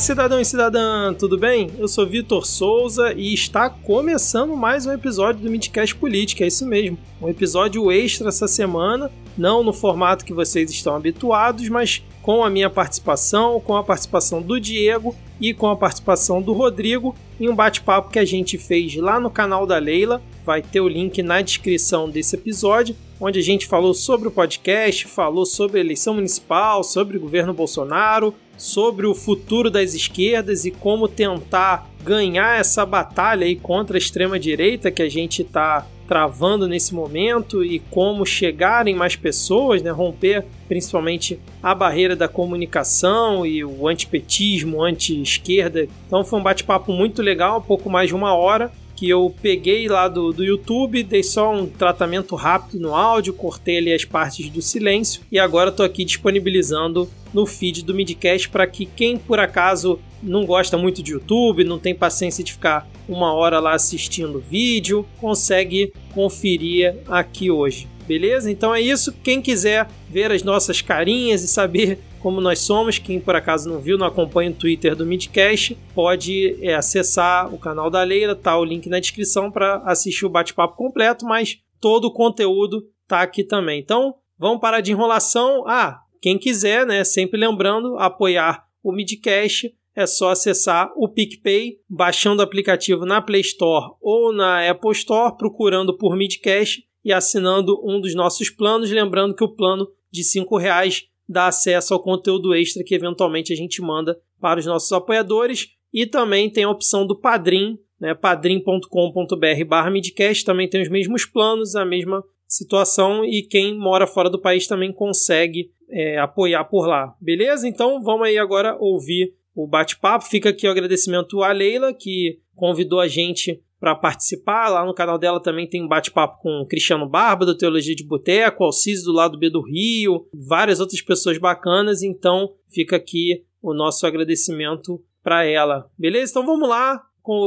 cidadão e cidadã, tudo bem? Eu sou Vitor Souza e está começando mais um episódio do Midcast Política, é isso mesmo. Um episódio extra essa semana, não no formato que vocês estão habituados, mas com a minha participação, com a participação do Diego e com a participação do Rodrigo em um bate-papo que a gente fez lá no canal da Leila. Vai ter o link na descrição desse episódio, onde a gente falou sobre o podcast, falou sobre eleição municipal, sobre o governo Bolsonaro, sobre o futuro das esquerdas e como tentar ganhar essa batalha aí contra a extrema direita que a gente está travando nesse momento e como chegar em mais pessoas, né, romper principalmente a barreira da comunicação e o antipetismo, anti-esquerda. Então foi um bate-papo muito legal, um pouco mais de uma hora que eu peguei lá do, do YouTube, dei só um tratamento rápido no áudio, cortei ali as partes do silêncio e agora estou aqui disponibilizando no feed do Midcast para que quem por acaso não gosta muito de YouTube, não tem paciência de ficar uma hora lá assistindo vídeo, consegue conferir aqui hoje. Beleza? Então é isso. Quem quiser ver as nossas carinhas e saber como nós somos. Quem por acaso não viu, não acompanha o Twitter do Midcast, pode é, acessar o canal da Leila, tá o link na descrição para assistir o bate-papo completo, mas todo o conteúdo tá aqui também. Então, vamos parar de enrolação. Ah, quem quiser, né, sempre lembrando, apoiar o Midcast, é só acessar o PicPay, baixando o aplicativo na Play Store ou na Apple Store, procurando por Midcast e assinando um dos nossos planos. Lembrando que o plano de R$ reais dá acesso ao conteúdo extra que eventualmente a gente manda para os nossos apoiadores. E também tem a opção do Padrim, né, padrim.com.br barra midcast, também tem os mesmos planos, a mesma situação, e quem mora fora do país também consegue é, apoiar por lá. Beleza? Então vamos aí agora ouvir o bate-papo. Fica aqui o agradecimento à Leila, que convidou a gente para participar. Lá no canal dela também tem um bate-papo com o Cristiano Barba, do Teologia de Boteco, Alciso do lado B do Rio, várias outras pessoas bacanas. Então fica aqui o nosso agradecimento para ela. Beleza? Então vamos lá.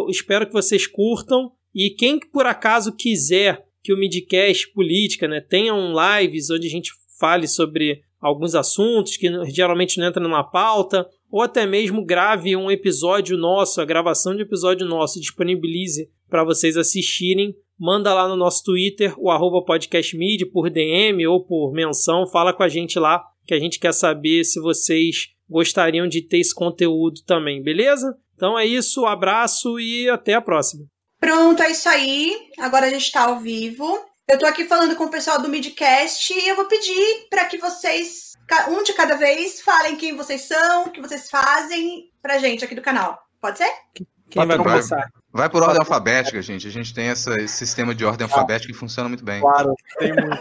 espero que vocês curtam. E quem por acaso quiser que o Midcast Política né, tenha um lives onde a gente fale sobre alguns assuntos que geralmente não entram numa pauta, ou até mesmo grave um episódio nosso, a gravação de episódio nosso, disponibilize para vocês assistirem. Manda lá no nosso Twitter, o arroba podcastmid, por DM ou por menção. Fala com a gente lá, que a gente quer saber se vocês gostariam de ter esse conteúdo também, beleza? Então é isso, um abraço e até a próxima. Pronto, é isso aí. Agora a gente está ao vivo. Eu estou aqui falando com o pessoal do Midcast e eu vou pedir para que vocês, um de cada vez, falem quem vocês são, o que vocês fazem pra gente aqui do canal. Pode ser? Quem vai começar? Vai por ordem alfabética, gente. A gente tem essa, esse sistema de ordem alfabética que funciona muito bem. Claro, tem muito.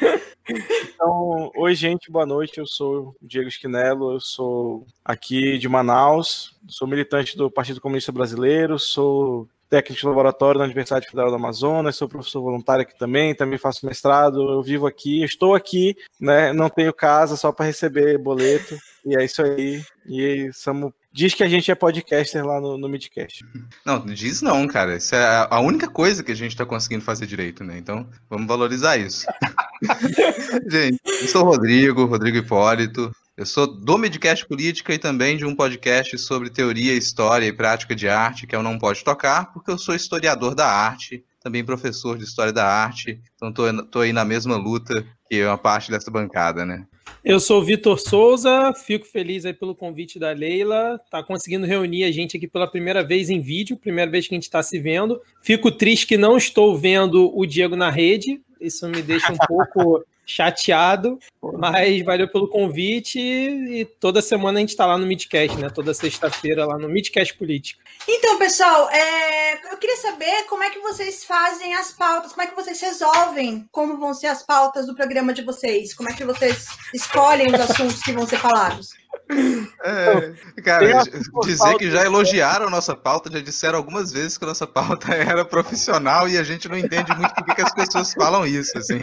então, oi, gente, boa noite. Eu sou o Diego Esquinelo, eu sou aqui de Manaus, sou militante do Partido Comunista Brasileiro, sou técnico de laboratório na Universidade Federal do Amazonas, sou professor voluntário aqui também, também faço mestrado, eu vivo aqui, estou aqui, né? Não tenho casa só para receber boleto, e é isso aí. E somos Diz que a gente é podcaster lá no, no Midcast. Não, diz não, cara. Isso é a única coisa que a gente está conseguindo fazer direito, né? Então, vamos valorizar isso. gente, eu sou o Rodrigo, Rodrigo Hipólito. Eu sou do Midcast Política e também de um podcast sobre teoria, história e prática de arte, que eu não pode tocar, porque eu sou historiador da arte, também professor de história da arte. Então, tô, tô aí na mesma luta que uma parte dessa bancada, né? Eu sou o Vitor Souza, fico feliz aí pelo convite da Leila, tá conseguindo reunir a gente aqui pela primeira vez em vídeo, primeira vez que a gente está se vendo. Fico triste que não estou vendo o Diego na rede, isso me deixa um pouco chateado, mas valeu pelo convite e toda semana a gente está lá no Midcast, né? Toda sexta-feira lá no Midcast Política. Então, pessoal, é... eu queria saber como é que vocês fazem as pautas, como é que vocês resolvem como vão ser as pautas do programa de vocês, como é que vocês escolhem os assuntos que vão ser falados. É, cara, dizer que já elogiaram a nossa pauta, já disseram algumas vezes que a nossa pauta era profissional e a gente não entende muito por que as pessoas falam isso, assim.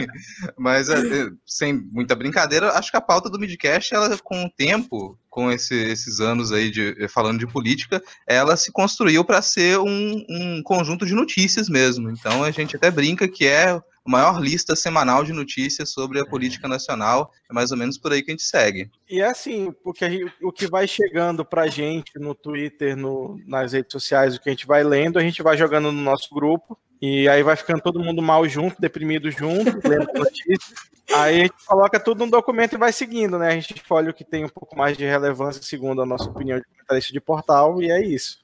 Mas, é, é, sem muita brincadeira, acho que a pauta do Midcast, ela, com o tempo, com esse, esses anos aí de falando de política, ela se construiu para ser um, um, conjunto de notícias mesmo. Então a gente até brinca que é a maior lista semanal de notícias sobre a política nacional. É mais ou menos por aí que a gente segue. E é assim, porque o que vai chegando pra gente no Twitter, no, nas redes sociais, o que a gente vai lendo, a gente vai jogando no nosso grupo. E aí vai ficando todo mundo mal junto, deprimido junto, lendo notícias. Aí a gente coloca tudo no documento e vai seguindo, né? A gente escolhe o que tem um pouco mais de relevância, segundo a nossa opinião de comentarista de portal, e é isso.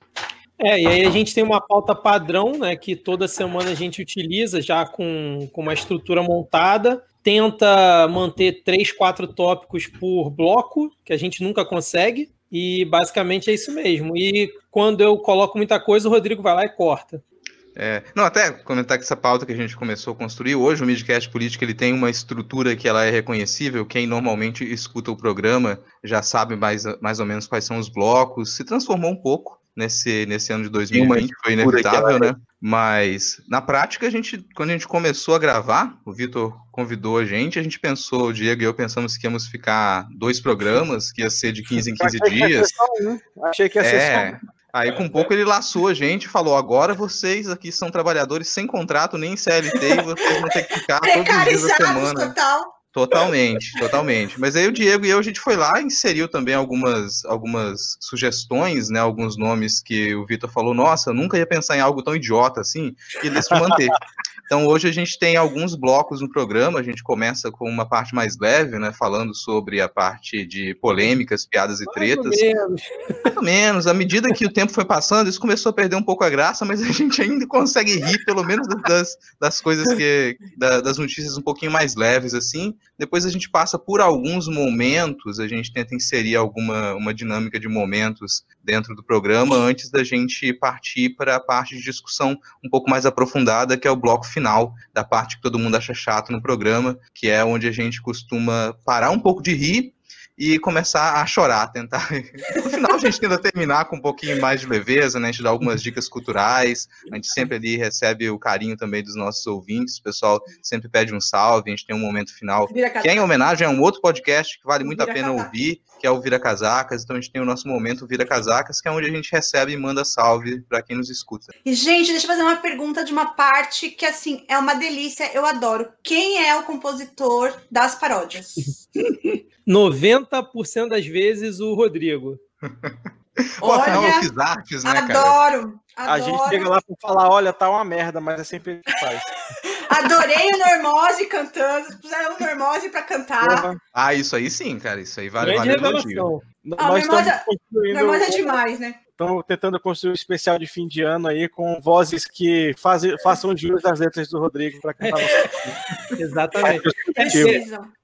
É, e aí a gente tem uma pauta padrão, né, que toda semana a gente utiliza já com, com uma estrutura montada, tenta manter três, quatro tópicos por bloco, que a gente nunca consegue, e basicamente é isso mesmo. E quando eu coloco muita coisa, o Rodrigo vai lá e corta. É, não, até comentar que essa pauta que a gente começou a construir, hoje o Midcast Política ele tem uma estrutura que ela é reconhecível, quem normalmente escuta o programa já sabe mais, mais ou menos quais são os blocos, se transformou um pouco nesse, nesse ano de 2020, foi inevitável, né? Mas na prática, a gente, quando a gente começou a gravar, o Vitor convidou a gente, a gente pensou, o Diego e eu pensamos que íamos ficar dois programas, que ia ser de 15 em 15 dias. Achei que ia ser é, só Aí, com um pouco, ele laçou a gente e falou: agora vocês aqui são trabalhadores sem contrato, nem CLT, e vocês vão ter que ficar todos os dias da semana. Total. Totalmente, totalmente. Mas aí o Diego e eu, a gente foi lá e inseriu também algumas, algumas sugestões, né? Alguns nomes que o Vitor falou, nossa, nunca ia pensar em algo tão idiota assim, e decidiu manter. Então hoje a gente tem alguns blocos no programa, a gente começa com uma parte mais leve, né, falando sobre a parte de polêmicas, piadas e tretas. Mais ou menos. Mais ou menos. À medida que o tempo foi passando, isso começou a perder um pouco a graça, mas a gente ainda consegue rir, pelo menos das, das coisas que. das notícias um pouquinho mais leves, assim. Depois a gente passa por alguns momentos, a gente tenta inserir alguma uma dinâmica de momentos dentro do programa antes da gente partir para a parte de discussão um pouco mais aprofundada, que é o bloco final da parte que todo mundo acha chato no programa, que é onde a gente costuma parar um pouco de rir e começar a chorar, tentar. No final a gente tenta terminar com um pouquinho mais de leveza, né? A gente dá algumas dicas culturais, a gente sempre ali recebe o carinho também dos nossos ouvintes, o pessoal sempre pede um salve, a gente tem um momento final que é em homenagem a um outro podcast que vale muito a pena ouvir, que é o Vira Casacas. Então a gente tem o nosso momento Vira Casacas, que é onde a gente recebe e manda salve para quem nos escuta. E gente, deixa eu fazer uma pergunta de uma parte que assim é uma delícia, eu adoro. Quem é o compositor das paródias? 90% das vezes o Rodrigo. Olha, Pô, artes, né, adoro, adoro. A gente chega lá para falar, olha, tá uma merda, mas é sempre ele que faz. Adorei o Normose cantando, puseram o Normose para cantar. Ah, isso aí sim, cara, isso aí vale, vale elogio. Ah, Nós Normose, construindo... Normose é demais, né? Estamos tentando construir um especial de fim de ano aí com vozes que fazem, façam jus das letras do Rodrigo para cantar Exatamente.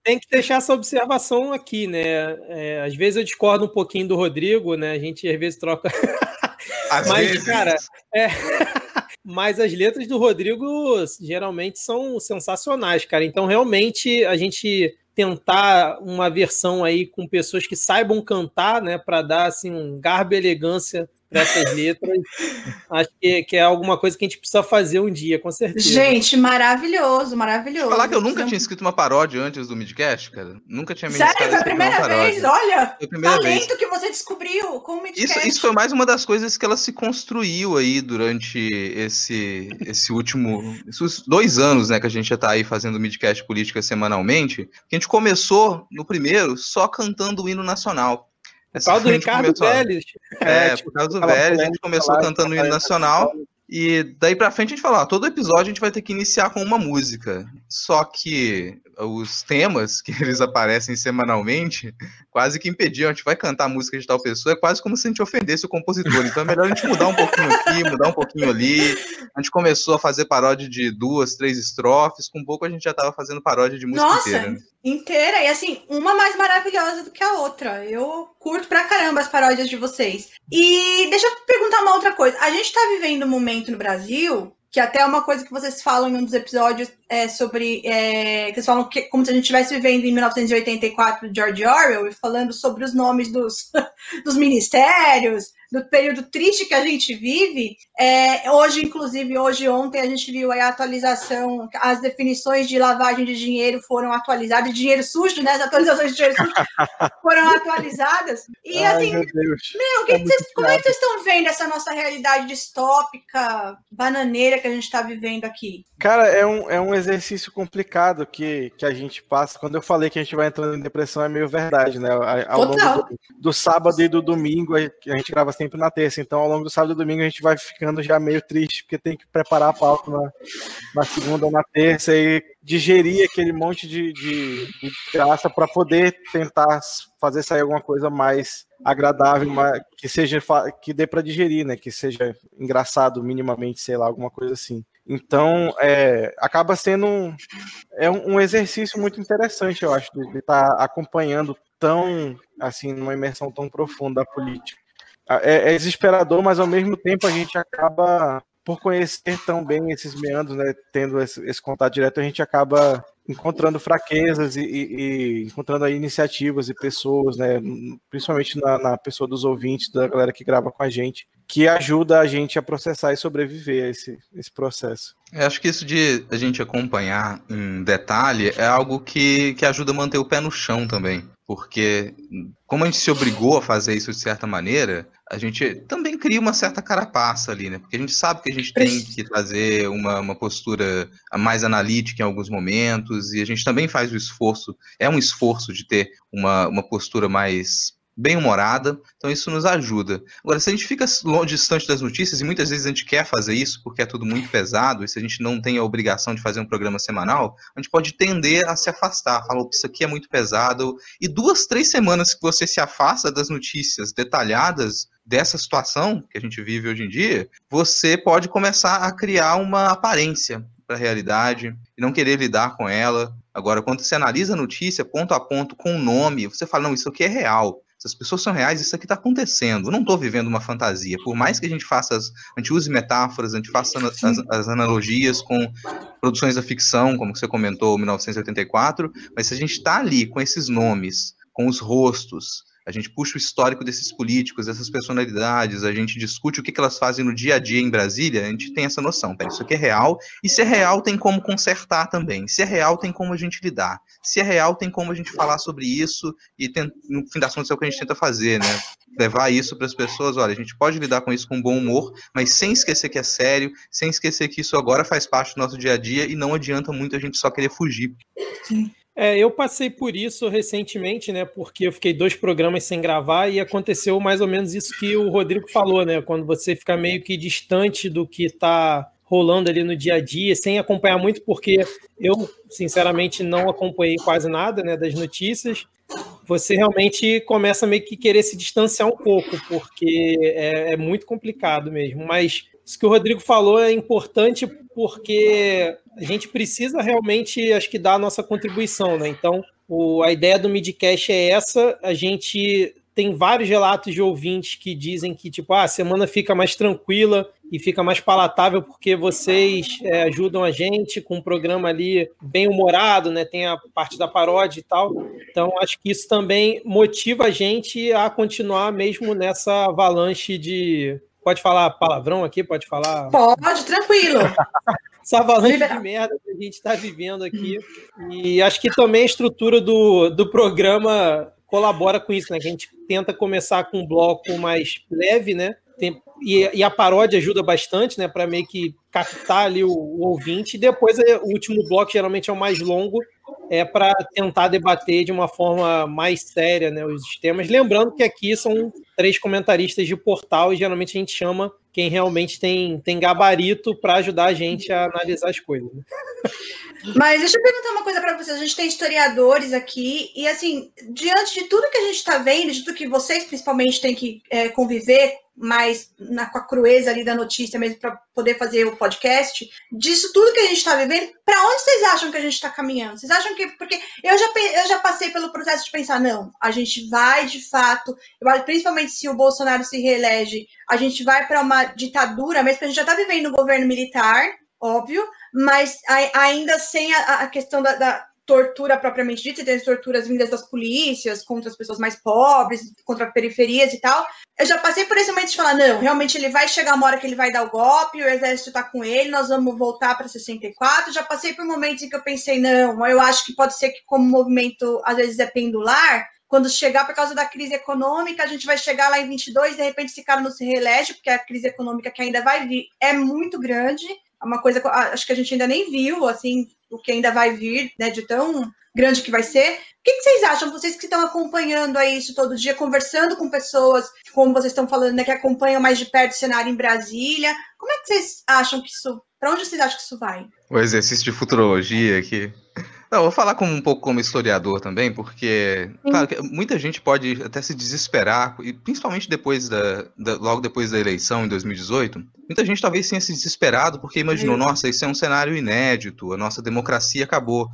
tem que deixar essa observação aqui, né? É, às vezes eu discordo um pouquinho do Rodrigo, né? A gente às vezes troca. Às Mas, vezes. cara, é. Mas as letras do Rodrigo geralmente são sensacionais, cara. Então, realmente, a gente tentar uma versão aí com pessoas que saibam cantar, né, para dar assim um garbo e elegância para essas letras. Acho que, que, é alguma coisa que a gente precisa fazer um dia, com certeza. Gente, maravilhoso, maravilhoso. Falar que eu nunca tinha escrito uma paródia antes do Midcast, cara. Nunca tinha me Sério, foi a primeira vez? Olha, foi a primeira talento vez. que você descobriu com o Midcast. Isso, isso foi mais uma das coisas que ela se construiu aí durante esse, esse último, esses dois anos, né, que a gente já tá aí fazendo o Midcast Política semanalmente, que a gente começou no primeiro só cantando o hino nacional. Por causa do Ricardo começou... Vélez. É, é tipo, por causa do Vélez, a gente começou cantando o hino nacional. E daí pra frente a gente fala, todo episódio a gente vai ter que iniciar com uma música. Só que os temas que eles aparecem semanalmente quase que impediam. A gente vai cantar a música de tal pessoa, é quase como se a gente ofendesse o compositor. Então é melhor a gente mudar um pouquinho aqui, mudar um pouquinho ali. A gente começou a fazer paródia de duas, três estrofes. Com pouco a gente já estava fazendo paródia de música Nossa, inteira. Né? inteira. E assim, uma mais maravilhosa do que a outra. Eu curto pra caramba as paródias de vocês. E deixa eu perguntar uma outra coisa. A gente tá vivendo um momento no Brasil que até é uma coisa que vocês falam em um dos episódios é, sobre. É, vocês falam que, como se a gente estivesse vivendo em 1984 de George Orwell, e falando sobre os nomes dos, dos ministérios, do período triste que a gente vive. É, hoje, inclusive, hoje ontem a gente viu a atualização, as definições de lavagem de dinheiro foram atualizadas, dinheiro sujo, né? As atualizações de dinheiro sujo foram atualizadas. E Ai, assim, meu meu, É que vocês- como é que vocês estão vendo essa nossa realidade distópica, bananeira que a gente está vivendo aqui? Cara, é um, é um exercício complicado que, que a gente passa. Quando eu falei que a gente vai entrando em depressão, é meio verdade, né? Ao longo do, do sábado e do domingo, a a gente grava sempre na terça. Então, ao longo do sábado e domingo, a gente vai ficando já meio triste, porque tem que preparar a pauta na, na segunda na terça e digerir aquele monte de, de, de graça para poder tentar fazer sair alguma coisa mais agradável, mais- que seja que dê para digerir, né? Que seja engraçado minimamente, sei lá, alguma coisa assim. Então, é, acaba sendo um, é um, exercício muito interessante, eu acho, de estar acompanhando tão, assim, numa imersão tão profunda a política. É, é desesperador, mas ao mesmo tempo a gente acaba, por conhecer tão bem esses meandros, né, tendo esse, esse contato direto, a gente acaba encontrando fraquezas e, e- e encontrando iniciativas e pessoas, né, principalmente na, na pessoa dos ouvintes, da galera que grava com a gente, que ajuda a gente a processar e sobreviver a esse, esse processo. Eu acho que isso de a gente acompanhar em detalhe é algo que, que ajuda a manter o pé no chão também. Porque, como a gente se obrigou a fazer isso de certa maneira, a gente também cria uma certa carapaça ali, né? Porque a gente sabe que a gente tem que trazer uma, uma postura mais analítica em alguns momentos, e a gente também faz o esforço, é um esforço de ter uma, uma postura mais bem-humorada, então isso nos ajuda. Agora, se a gente fica longe, distante das notícias, e muitas vezes a gente quer fazer isso porque é tudo muito pesado, e se a gente não tem a obrigação de fazer um programa semanal, a gente pode tender a se afastar. Falar, "Opa, isso aqui é muito pesado. E duas, três semanas que você se afasta das notícias detalhadas dessa situação que a gente vive hoje em dia, você pode começar a criar uma aparência para a realidade e não querer lidar com ela. Agora, quando você analisa a notícia ponto a ponto com o nome, você fala, não, isso aqui é real. Essas pessoas são reais, isso aqui está acontecendo. Eu não estou vivendo uma fantasia. Por mais que a gente faça, as, a gente use metáforas, a gente faça ana- as, as analogias com produções da ficção, como você comentou, 1984, mas se a gente está ali com esses nomes, com os rostos, a gente puxa o histórico desses políticos, dessas personalidades, a gente discute o que, que elas fazem no dia a dia em Brasília, a gente tem essa noção. Pera, isso aqui é real, e se é real, tem como consertar também. Se é real, tem como a gente lidar. Se é real, tem como a gente falar sobre isso, e tem- no fim das contas é o que a gente tenta fazer, né? Levar isso para as pessoas, olha, a gente pode lidar com isso com bom humor, mas sem esquecer que é sério, sem esquecer que isso agora faz parte do nosso dia a dia e não adianta muito a gente só querer fugir. É, eu passei por isso recentemente, né? Porque eu fiquei dois programas sem gravar e aconteceu mais ou menos isso que o Rodrigo falou, né? Quando você fica meio que distante do que está rolando ali no dia a dia, sem acompanhar muito, porque eu, sinceramente, não acompanhei quase nada né, das notícias. Você realmente começa meio que querer se distanciar um pouco, porque é, é muito complicado mesmo. Mas isso que o Rodrigo falou é importante porque a gente precisa realmente, acho que, dar a nossa contribuição, né? Então, o- a ideia do Midcast é essa. A gente tem vários relatos de ouvintes que dizem que, tipo, ah, a semana fica mais tranquila e fica mais palatável porque vocês é, ajudam a gente com um programa ali bem humorado, né? Tem a parte da paródia e tal. Então, acho que isso também motiva a gente a continuar mesmo nessa avalanche de. Pode falar palavrão aqui? Pode falar Pode, tranquilo. essa avalanche de merda que a gente está vivendo aqui. E acho que também a estrutura do, do programa colabora com isso, né? Que a gente tenta começar com um bloco mais leve, né? Tem- e, e a paródia ajuda bastante, né? Para meio que captar ali o, o ouvinte. E depois é, o último bloco geralmente é o mais longo, é para tentar debater de uma forma mais séria, né? Os temas. Lembrando que aqui são três comentaristas de portal e geralmente a gente chama quem realmente tem, tem gabarito para ajudar a gente a analisar as coisas. né? Mas deixa eu perguntar uma coisa para vocês. A gente tem historiadores aqui, e assim, diante de tudo que a gente está vendo, de tudo que vocês principalmente têm que é, conviver mais na, com a crueza ali da notícia mesmo para poder fazer o podcast, disso tudo que a gente está vivendo, para onde vocês acham que a gente está caminhando? Vocês acham que. Porque eu já, eu já passei pelo processo de pensar, não, a gente vai de fato, principalmente se o Bolsonaro se reelege, a gente vai para uma ditadura, mesmo que a gente já está vivendo um governo militar, óbvio, mas ai- ainda sem a, a questão da, da- tortura propriamente dita, tem as torturas vindas das polícias contra as pessoas mais pobres, contra periferias e tal. Eu já passei por esse momento de falar, não, realmente ele vai chegar uma hora que ele vai dar o golpe, o exército tá com ele, nós vamos voltar para 64. Já passei por momentos em que eu pensei, não, eu acho que pode ser que como o movimento às vezes é pendular, quando chegar por causa da crise econômica, a gente vai chegar lá em 22, de repente esse cara não se reelege, porque a crise econômica que ainda vai vir é muito grande, uma coisa que acho que a gente ainda nem viu, assim, o que ainda vai vir, né, de tão grande que vai ser. O que, que vocês acham, vocês que estão acompanhando aí isso todo dia, conversando com pessoas, como vocês estão falando, né, que acompanham mais de perto o cenário em Brasília, como é que vocês acham que isso, para onde vocês acham que isso vai? O exercício de futurologia aqui. Não, eu vou falar como, um pouco como historiador também, porque claro, muita gente pode até se desesperar, e principalmente depois da, da, logo depois da eleição em 2018, muita gente talvez tenha se desesperado porque imaginou, nossa, isso é um cenário inédito, a nossa democracia acabou.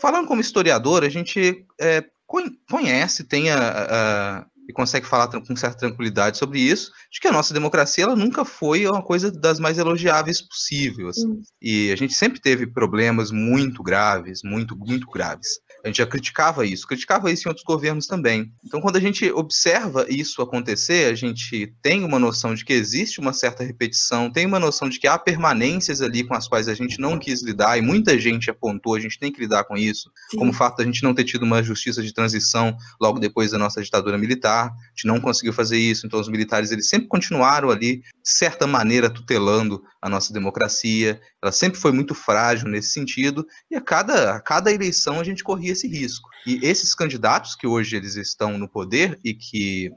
Falando como historiador, a gente é, conhece, tem a, a e consegue falar com certa tranquilidade sobre isso, de que a nossa democracia ela nunca foi uma coisa das mais elogiáveis possíveis. Assim. E a gente sempre teve problemas muito graves, muito, muito graves. A gente já criticava isso, criticava isso em outros governos também. Então, quando a gente observa isso acontecer, a gente tem uma noção de que existe uma certa repetição, tem uma noção de que há permanências ali com as quais a gente não quis lidar, e muita gente apontou, a gente tem que lidar com isso, Sim. como o fato da gente não ter tido uma justiça de transição logo depois da nossa ditadura militar, a gente não conseguiu fazer isso, então os militares eles sempre continuaram ali, de certa maneira, tutelando a nossa democracia, ela sempre foi muito frágil nesse sentido, e a cada, a cada eleição a gente corria esse risco. E esses candidatos que hoje eles estão no poder e que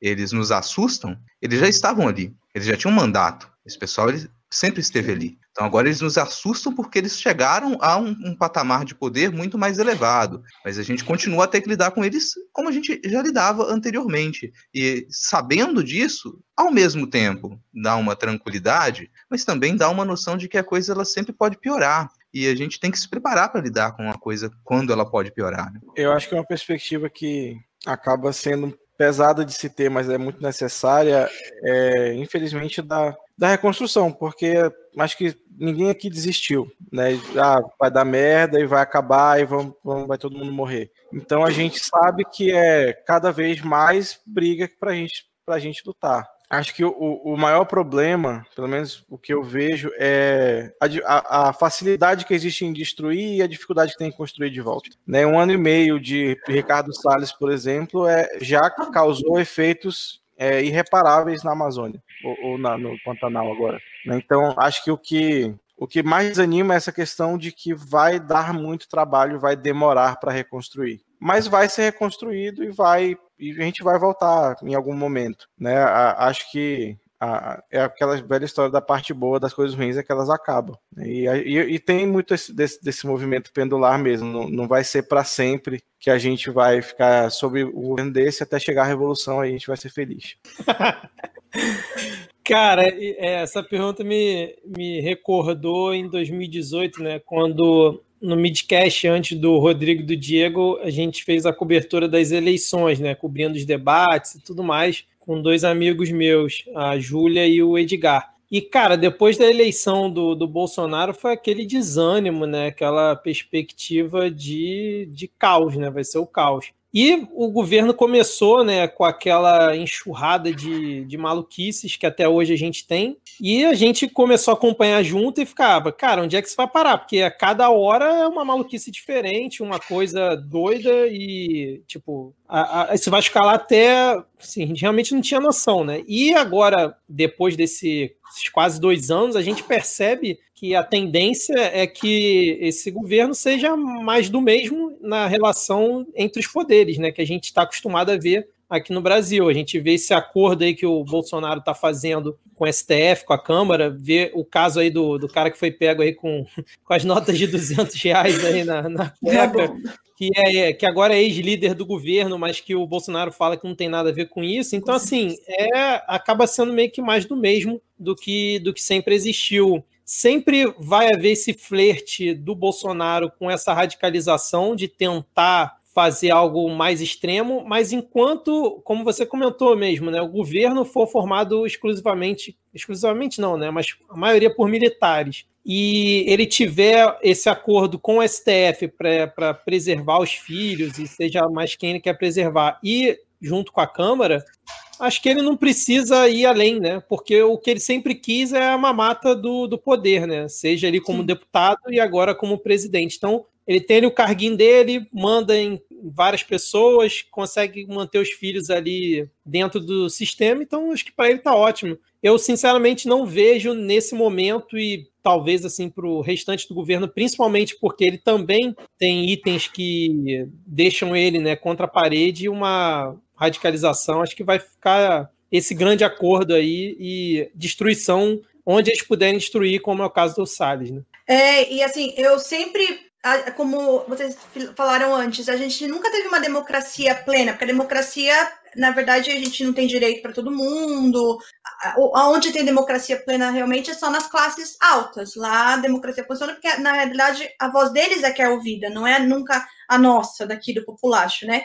eles nos assustam, eles já estavam ali, eles já tinham um mandato. Esse pessoal ele sempre esteve ali. Então agora eles nos assustam porque eles chegaram a um, um, patamar de poder muito mais elevado. Mas a gente continua a ter que lidar com eles como a gente já lidava anteriormente. E sabendo disso, ao mesmo tempo, dá uma tranquilidade, mas também dá uma noção de que a coisa ela sempre pode piorar. E a gente tem que se preparar para lidar com uma coisa quando ela pode piorar. Né? Eu acho que é uma perspectiva que acaba sendo pesada de se ter, mas é muito necessária, é, infelizmente, da, da reconstrução, porque acho que ninguém aqui desistiu, né? Ah, vai dar merda e vai acabar e vamos, vamos, vai todo mundo morrer. Então a gente sabe que é cada vez mais briga para gente, a gente lutar acho que o, o maior problema, pelo menos o que eu vejo, é a, a, facilidade que existe em destruir e a dificuldade que tem em construir de volta. Né, um ano e meio de Ricardo Salles, por exemplo, é, já causou efeitos é, irreparáveis na Amazônia, ou, ou na, no Pantanal agora. Né? Então, acho que o que o que mais anima é essa questão de que vai dar muito trabalho, vai demorar para reconstruir. Mas vai ser reconstruído e vai e a gente vai voltar em algum momento, né? acho que a, é aquela velha história da parte boa das coisas ruins é que elas acabam. Né? E, e, e tem muito esse, desse, desse, movimento pendular mesmo. Não, não vai ser para sempre que a gente vai ficar sob o governo desse até chegar a revolução aí a gente vai ser feliz. Cara, essa pergunta me, me recordou em 2018, né? Quando no midcast antes do Rodrigo e do Diego, a gente fez a cobertura das eleições, né? Cobrindo os debates e tudo mais, com dois amigos meus, a Júlia e o Edgar. E, cara, depois da eleição do, do Bolsonaro foi aquele desânimo, né? Aquela perspectiva de, de caos, né? Vai ser o caos. E o governo começou né, com aquela enxurrada de, de maluquices que até hoje a gente tem. E a gente começou a acompanhar junto e ficava, cara, onde é que isso vai parar? Porque a cada hora é uma maluquice diferente, uma coisa doida e, tipo, a, a, isso vai escalar até. Assim, realmente não tinha noção, né? E agora, depois desse quase dois anos, a gente percebe que a tendência é que esse governo seja mais do mesmo na relação entre os poderes, né? Que a gente está acostumado a ver aqui no Brasil. A gente vê esse acordo aí que o Bolsonaro está fazendo com o STF, com a Câmara, vê o caso aí do, do cara que foi pego aí com, com as notas de 200 reais aí na, na cueca, que, é, que agora é ex-líder do governo, mas que o Bolsonaro fala que não tem nada a ver com isso. Então, assim, é, acaba sendo meio que mais do mesmo do que, do que sempre existiu sempre vai haver esse flerte do Bolsonaro com essa radicalização de tentar fazer algo mais extremo, mas enquanto, como você comentou mesmo, né, o governo for formado exclusivamente, exclusivamente não, né, mas a maioria por militares. e ele tiver esse acordo com o STF para preservar os filhos, e seja mais quem ele quer preservar, e junto com a Câmara, acho que ele não precisa ir além, né? Porque o que ele sempre quis é a mamata do, do poder, né? Seja ele como Sim. deputado e agora como presidente. Então, ele tem o carguinho dele, manda em várias pessoas, consegue manter os filhos ali dentro do sistema, então acho que para ele tá ótimo. Eu sinceramente não vejo nesse momento e talvez assim para o restante do governo, principalmente porque ele também tem itens que deixam ele né, contra a parede e uma radicalização. Acho que vai ficar esse grande acordo aí e destruição onde eles puderem destruir, como é o caso do Salles. Né? É, e assim, eu sempre como vocês falaram antes, a gente nunca teve uma democracia plena, porque a democracia, na verdade, a gente não tem direito para todo mundo. Aonde tem democracia plena realmente é só nas classes altas. Lá a democracia funciona porque, na realidade, a voz deles é que é ouvida, não é nunca a nossa daqui do populacho, né?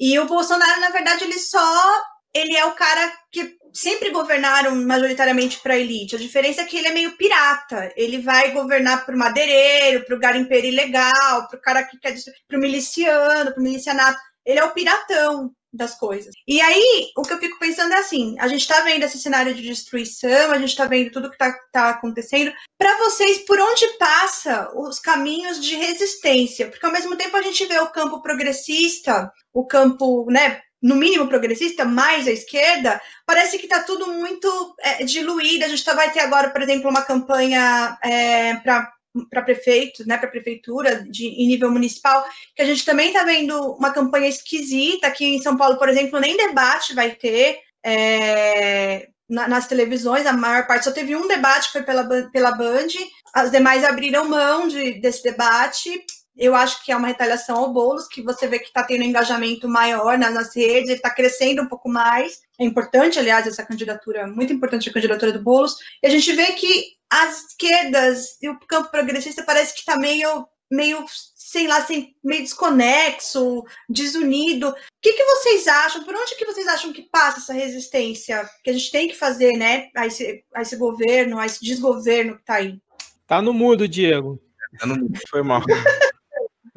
E o Bolsonaro, na verdade, ele só ele é o cara que sempre governaram majoritariamente para a elite. A diferença é que ele é meio pirata. Ele vai governar para o madeireiro, para o garimpeiro ilegal, para o cara que quer para o miliciano, para o milicianato. Ele é o piratão das coisas. E aí, o que eu fico pensando é assim: a gente está vendo esse cenário de destruição, a gente está vendo tudo que está tá acontecendo. Para vocês, por onde passa os caminhos de resistência? Porque ao mesmo tempo a gente vê o campo progressista, o campo, né, no mínimo progressista, mais à esquerda, parece que está tudo muito é, diluído. A gente tá, vai ter agora, por exemplo, uma campanha é, para para prefeitos, né, para prefeitura de, em nível municipal, que a gente também está vendo uma campanha esquisita aqui em São Paulo, por exemplo, nem debate vai ter é, na, nas televisões, a maior parte. Só teve um debate foi pela, pela Band, as demais abriram mão de, desse debate eu acho que é uma retaliação ao Boulos, que você vê que está tendo engajamento maior nas, nas redes, ele está crescendo um pouco mais. É importante, aliás, essa candidatura, muito importante a candidatura do Boulos. E a gente vê que as esquerdas e o campo progressista parece que está meio, meio, sei lá, assim, meio desconexo, desunido. O que, que vocês acham? Por onde que vocês acham que passa essa resistência que a gente tem que fazer, né, a esse, a esse governo, a esse desgoverno que está aí? Tá no mudo, Diego. Tá no mudo. Foi mal.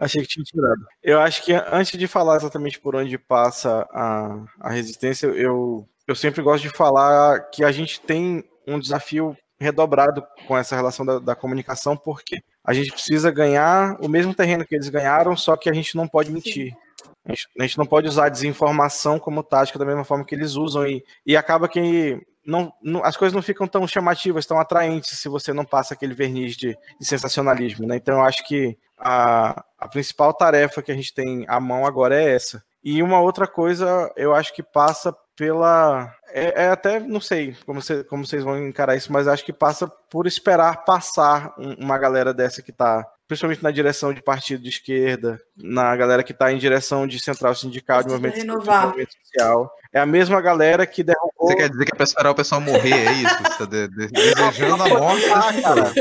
Achei que tinha tirado. Eu acho que antes de falar exatamente por onde passa a, a resistência, eu, eu sempre gosto de falar que a gente tem um desafio redobrado com essa relação da, da, comunicação, porque a gente precisa ganhar o mesmo terreno que eles ganharam, só que a gente não pode mentir. A gente, a gente não pode usar a desinformação como tática da mesma forma que eles usam, e, e acaba que não, não, as coisas não ficam tão chamativas, tão atraentes se você não passa aquele verniz de, de sensacionalismo. Né? Então, eu acho que a, a principal tarefa que a gente tem à mão agora é essa. E uma outra coisa, eu acho que passa pela. É, é até, não sei como, você, como vocês vão encarar isso, mas acho que passa por esperar passar uma galera dessa que está principalmente na direção de partido de esquerda, na galera que está em direção de central sindical, de movimento, de movimento social. É a mesma galera que derrubou. Você quer dizer que é para esperar o pessoal morrer, é isso? Você tá de, de, desejando a morte? Cara,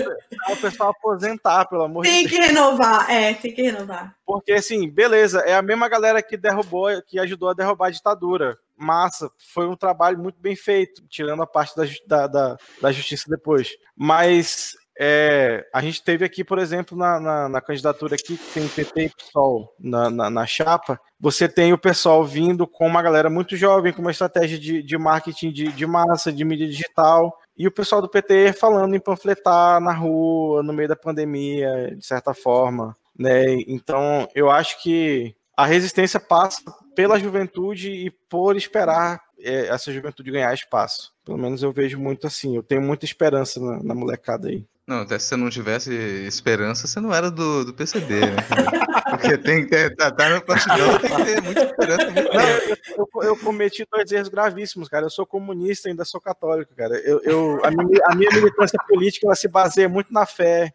o pessoal aposentar, pelo amor de Deus. Tem que renovar, é, tem que renovar. Porque, assim, beleza, é a mesma galera que derrubou, que ajudou a derrubar a ditadura. Massa, foi um trabalho muito bem feito, tirando a parte da, da, da, da justiça depois. Mas é, a gente teve aqui, por exemplo, na, na, na, candidatura aqui, que tem PT e PSOL na, na, na, chapa, você tem o pessoal vindo com uma galera muito jovem, com uma estratégia de, de marketing de, de massa, de mídia digital, e o pessoal do PT falando em panfletar na rua, no meio da pandemia, de certa forma. Né? Então, eu acho que a resistência passa pela juventude e por esperar essa juventude ganhar espaço. Pelo menos eu vejo muito assim. Eu tenho muita esperança na, na molecada aí. Não, até se você não tivesse esperança, você não era do, do PCB, né? Porque tem que ter, tá, tá no partidão, tem que ter muita esperança. Muito não, eu, eu, eu, cometi dois erros gravíssimos, cara. Eu sou comunista, ainda sou católico, cara. Eu, eu, a, minha, a minha militância política ela se baseia muito na fé.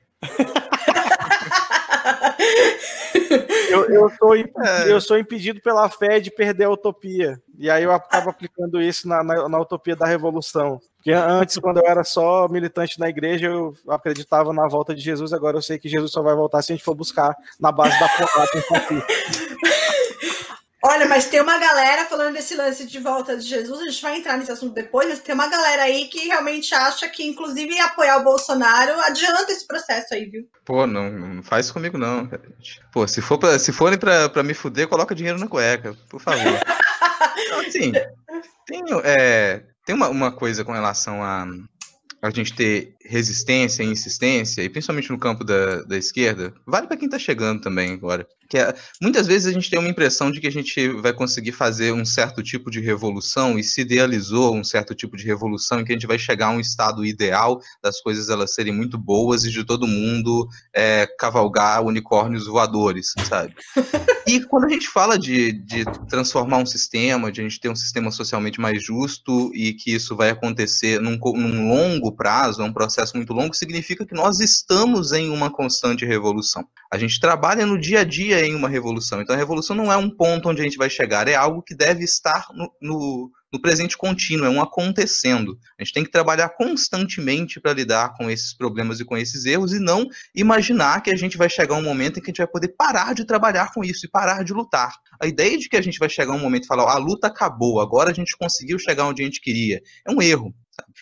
Eu, eu, sou, é. eu sou impedido pela fé de perder a utopia. E aí eu acabo aplicando isso na, na, na, utopia da revolução. Porque antes, quando eu era só militante na igreja, eu acreditava na volta de Jesus. Agora eu sei que Jesus só vai voltar se a gente for buscar na base da porrada Olha, mas tem uma galera falando desse lance de volta de Jesus, a gente vai entrar nesse assunto depois, mas tem uma galera aí que realmente acha que, inclusive, apoiar o Bolsonaro adianta esse processo aí, viu? Pô, não, não faz comigo não. Pô, se, for pra, se forem pra, pra me fuder, coloca dinheiro na cueca, por favor. então, assim, tem, é, tem uma, uma coisa com relação a a gente ter resistência e insistência, e principalmente no campo da, da esquerda, vale para quem está chegando também agora. Que é, muitas vezes a gente tem uma impressão de que a gente vai conseguir fazer um certo tipo de revolução e se idealizou um certo tipo de revolução em que a gente vai chegar a um estado ideal das coisas elas serem muito boas e de todo mundo é, cavalgar unicórnios voadores, sabe? E quando a gente fala de, de transformar um sistema, de a gente ter um sistema socialmente mais justo e que isso vai acontecer num, num longo prazo, é um processo muito longo, significa que nós estamos em uma constante revolução. A gente trabalha no dia a dia em uma revolução. Então a revolução não é um ponto onde a gente vai chegar, é algo que deve estar no, no, no presente contínuo, é um acontecendo. A gente tem que trabalhar constantemente para lidar com esses problemas e com esses erros e não imaginar que a gente vai chegar um momento em que a gente vai poder parar de trabalhar com isso e parar de lutar. A ideia de que a gente vai chegar um momento e falar, a luta acabou, agora a gente conseguiu chegar onde a gente queria, é um erro.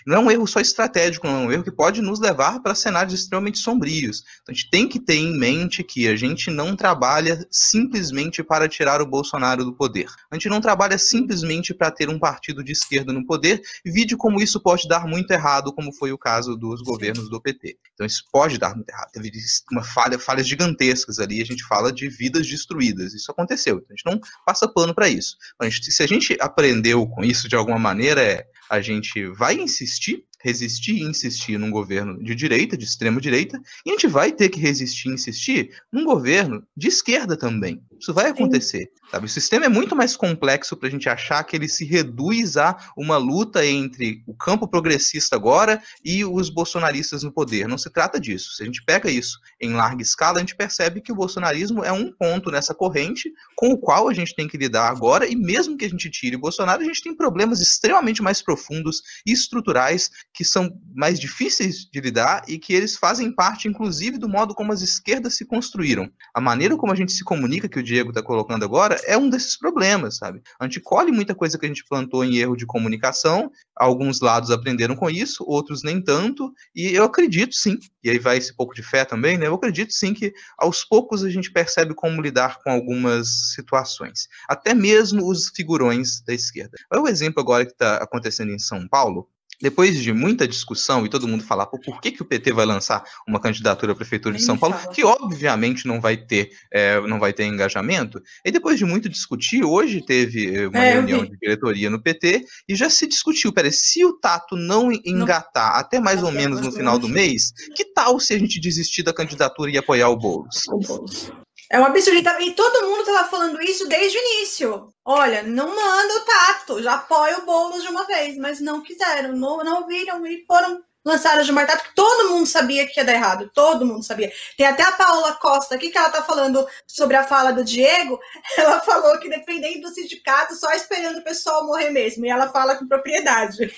Não é um erro só estratégico, não é um erro que pode nos levar para cenários extremamente sombrios. Então, a gente tem que ter em mente que a gente não trabalha simplesmente para tirar o Bolsonaro do poder. A gente não trabalha simplesmente para ter um partido de esquerda no poder, e vide como isso pode dar muito errado, como foi o caso dos governos do PT. Então, isso pode dar muito errado. Teve uma falha, falhas gigantescas ali, a gente fala de vidas destruídas. Isso aconteceu. Então, a gente não passa pano para isso. Se a gente aprendeu com isso de alguma maneira, é a gente vai insistir resistir e insistir num governo de direita, de extrema direita, e a gente vai ter que resistir e insistir num governo de esquerda também. Isso vai acontecer. Sabe? O sistema é muito mais complexo para a gente achar que ele se reduz a uma luta entre o campo progressista agora e os bolsonaristas no poder. Não se trata disso. Se a gente pega isso em larga escala, a gente percebe que o bolsonarismo é um ponto nessa corrente com o qual a gente tem que lidar agora, e mesmo que a gente tire o Bolsonaro, a gente tem problemas extremamente mais profundos e estruturais que são mais difíceis de lidar e que eles fazem parte, inclusive, do modo como as esquerdas se construíram. A maneira como a gente se comunica, que o Diego está colocando agora, é um desses problemas, sabe? A gente colhe muita coisa que a gente plantou em erro de comunicação, alguns lados aprenderam com isso, outros nem tanto, e eu acredito sim, e aí vai esse pouco de fé também, né? Eu acredito sim que aos poucos a gente percebe como lidar com algumas situações, até mesmo os figurões da esquerda. Olha o exemplo agora que está acontecendo em São Paulo, depois de muita discussão e todo mundo falar por que, que o PT vai lançar uma candidatura à prefeitura de São Paulo, que obviamente não vai ter, é, não vai ter engajamento, e depois de muito discutir, hoje teve eh, uma é, reunião de diretoria no PT e já se discutiu, peraí, se o Tato não engatar não. até mais ou menos no final do mês, que tal se a gente desistir da candidatura e apoiar o Boulos? O Boulos. É um absurdo. E todo mundo estava falando isso desde o início. Olha, não manda o tato, já apoia o Boulos de uma vez, mas não quiseram, não, não viram e foram lançaram de Martato, que todo mundo sabia que ia dar errado, todo mundo sabia. Tem até a Paula Costa aqui que ela tá falando sobre a fala do Diego, ela falou que dependendo do sindicato, só esperando o pessoal morrer mesmo, e ela fala com propriedade.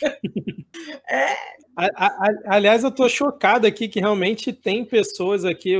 é, Aliás, eu estou chocado aqui que realmente tem pessoas aqui,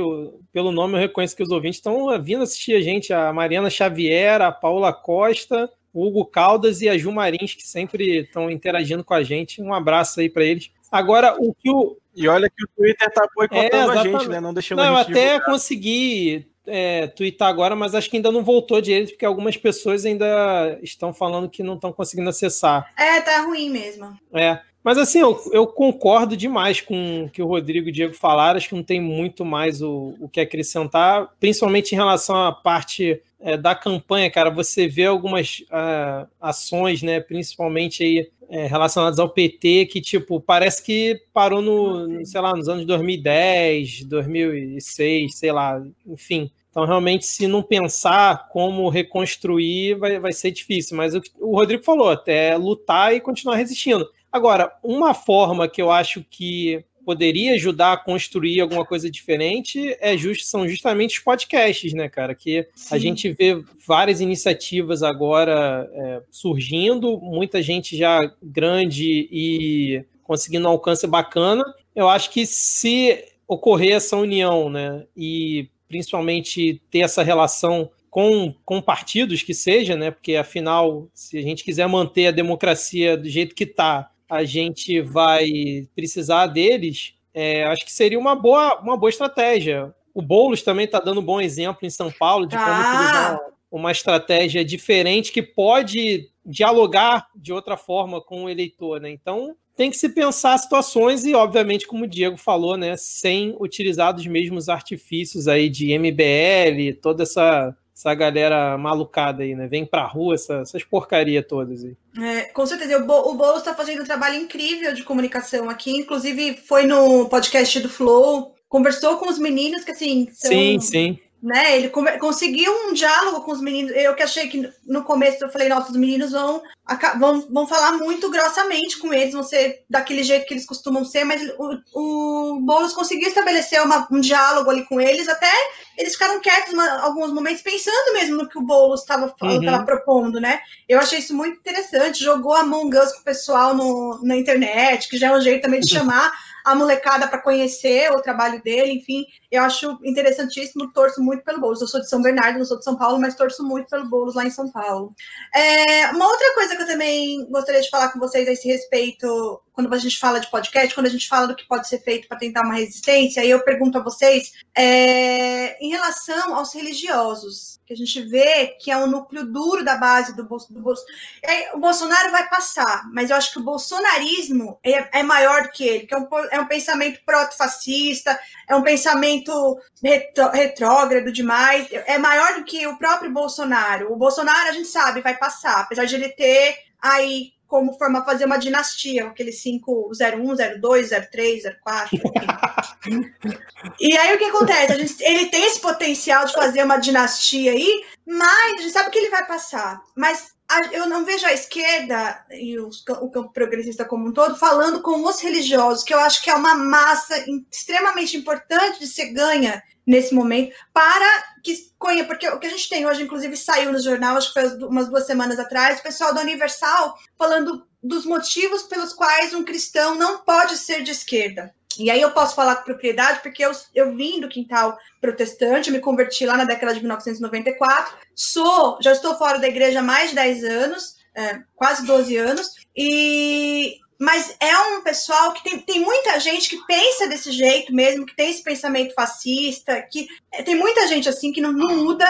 pelo nome eu reconheço que os ouvintes estão vindo assistir a gente, a Mariana Xavier, a Paula Costa, o Hugo Caldas e a Ju Marins, que sempre estão interagindo com a gente. Um abraço aí para eles. Agora, o que o. E olha que o Twitter está boicotando é, a gente, né? Não deixamos não, a gente. Eu até divulgar. consegui é, twittar agora, mas acho que ainda não voltou direito, porque algumas pessoas ainda estão falando que não estão conseguindo acessar. É, tá ruim mesmo. É. Mas assim, eu, eu, concordo demais com o que o Rodrigo e o Diego falaram, acho que não tem muito mais o, o que acrescentar, principalmente em relação à parte é, da campanha, cara. Você vê algumas uh, ações, né, principalmente aí é, relacionadas ao PT, que tipo, parece que parou no, sei lá, nos anos 2010, 2006, sei lá, enfim. Então, realmente, se não pensar como reconstruir, vai, vai ser difícil. Mas o, o Rodrigo falou, até lutar e continuar resistindo. Agora, uma forma que eu acho que poderia ajudar a construir alguma coisa diferente é just, são justamente os podcasts, né, cara? Que Sim. a gente vê várias iniciativas agora é, surgindo, muita gente já grande e conseguindo um alcance bacana. Eu acho que se ocorrer essa união, né, e principalmente ter essa relação com, com partidos que seja, né? Porque afinal, se a gente quiser manter a democracia do jeito que está, a gente vai precisar deles. É, acho que seria uma boa, uma boa estratégia. O Boulos também está dando um bom exemplo em São Paulo de como ah. utilizar uma estratégia diferente que pode dialogar de outra forma com o eleitor, né? Então tem que se pensar situações e, obviamente, como o Diego falou, né, sem utilizar os mesmos artifícios aí de MBL, toda essa essa galera malucada aí, né? Vem pra rua, essa, essas porcaria todas aí. É, com certeza. O, Bo, o Boulos está fazendo um trabalho incrível de comunicação aqui. Inclusive, foi no podcast do Flow, conversou com os meninos que, assim, são... Sim, sim né? Ele conseguiu um diálogo com os meninos. Eu que achei que no começo eu falei, nossa, os meninos vão, vão, vão falar muito grossamente com eles, vão ser daquele jeito que eles costumam ser, mas o, o Boulos conseguiu estabelecer uma, um diálogo ali com eles, até eles ficaram quietos em alguns momentos, pensando mesmo no que o Boulos estava uhum. propondo, né? Eu achei isso muito interessante. Jogou a Among Us com o pessoal no, na internet, que já é um jeito também de chamar a molecada para conhecer o trabalho dele, enfim, eu acho interessantíssimo, torço muito pelo Boulos. Eu sou de São Bernardo, não sou de São Paulo, mas torço muito pelo Boulos lá em São Paulo. É, uma outra coisa que eu também gostaria de falar com vocês a esse respeito, quando a gente fala de podcast, quando a gente fala do que pode ser feito para tentar uma resistência, aí eu pergunto a vocês, é, em relação aos religiosos, que a gente vê que é um núcleo duro da base do, do Bolsonaro. O Bolsonaro vai passar, mas eu acho que o bolsonarismo é, é maior do que ele, que é um, é um pensamento proto-fascista, é um pensamento retro, retrógrado demais, é maior do que o próprio Bolsonaro. O Bolsonaro, a gente sabe, vai passar, apesar de ele ter aí como forma fazer uma dinastia, aquele 501, 02, 03, 04. e aí o que acontece? Gente, ele tem esse potencial de fazer uma dinastia aí, mas a gente sabe que ele vai passar. Mas eu não vejo a esquerda e o campo progressista como um todo falando com os religiosos, que eu acho que é uma massa extremamente importante de ser ganha nesse momento, para que conheça, porque o que a gente tem hoje, inclusive, saiu no jornal, acho que foi umas duas semanas atrás, o pessoal da Universal falando dos motivos pelos quais um cristão não pode ser de esquerda. E aí eu posso falar com propriedade, porque eu, eu vim do quintal protestante, me converti lá na década de 1994, sou, já estou fora da igreja há mais de 10 anos, é, quase 12 anos, e mas é um pessoal que tem, tem muita gente que pensa desse jeito mesmo, que tem esse pensamento fascista, que é, tem muita gente assim que não, não muda,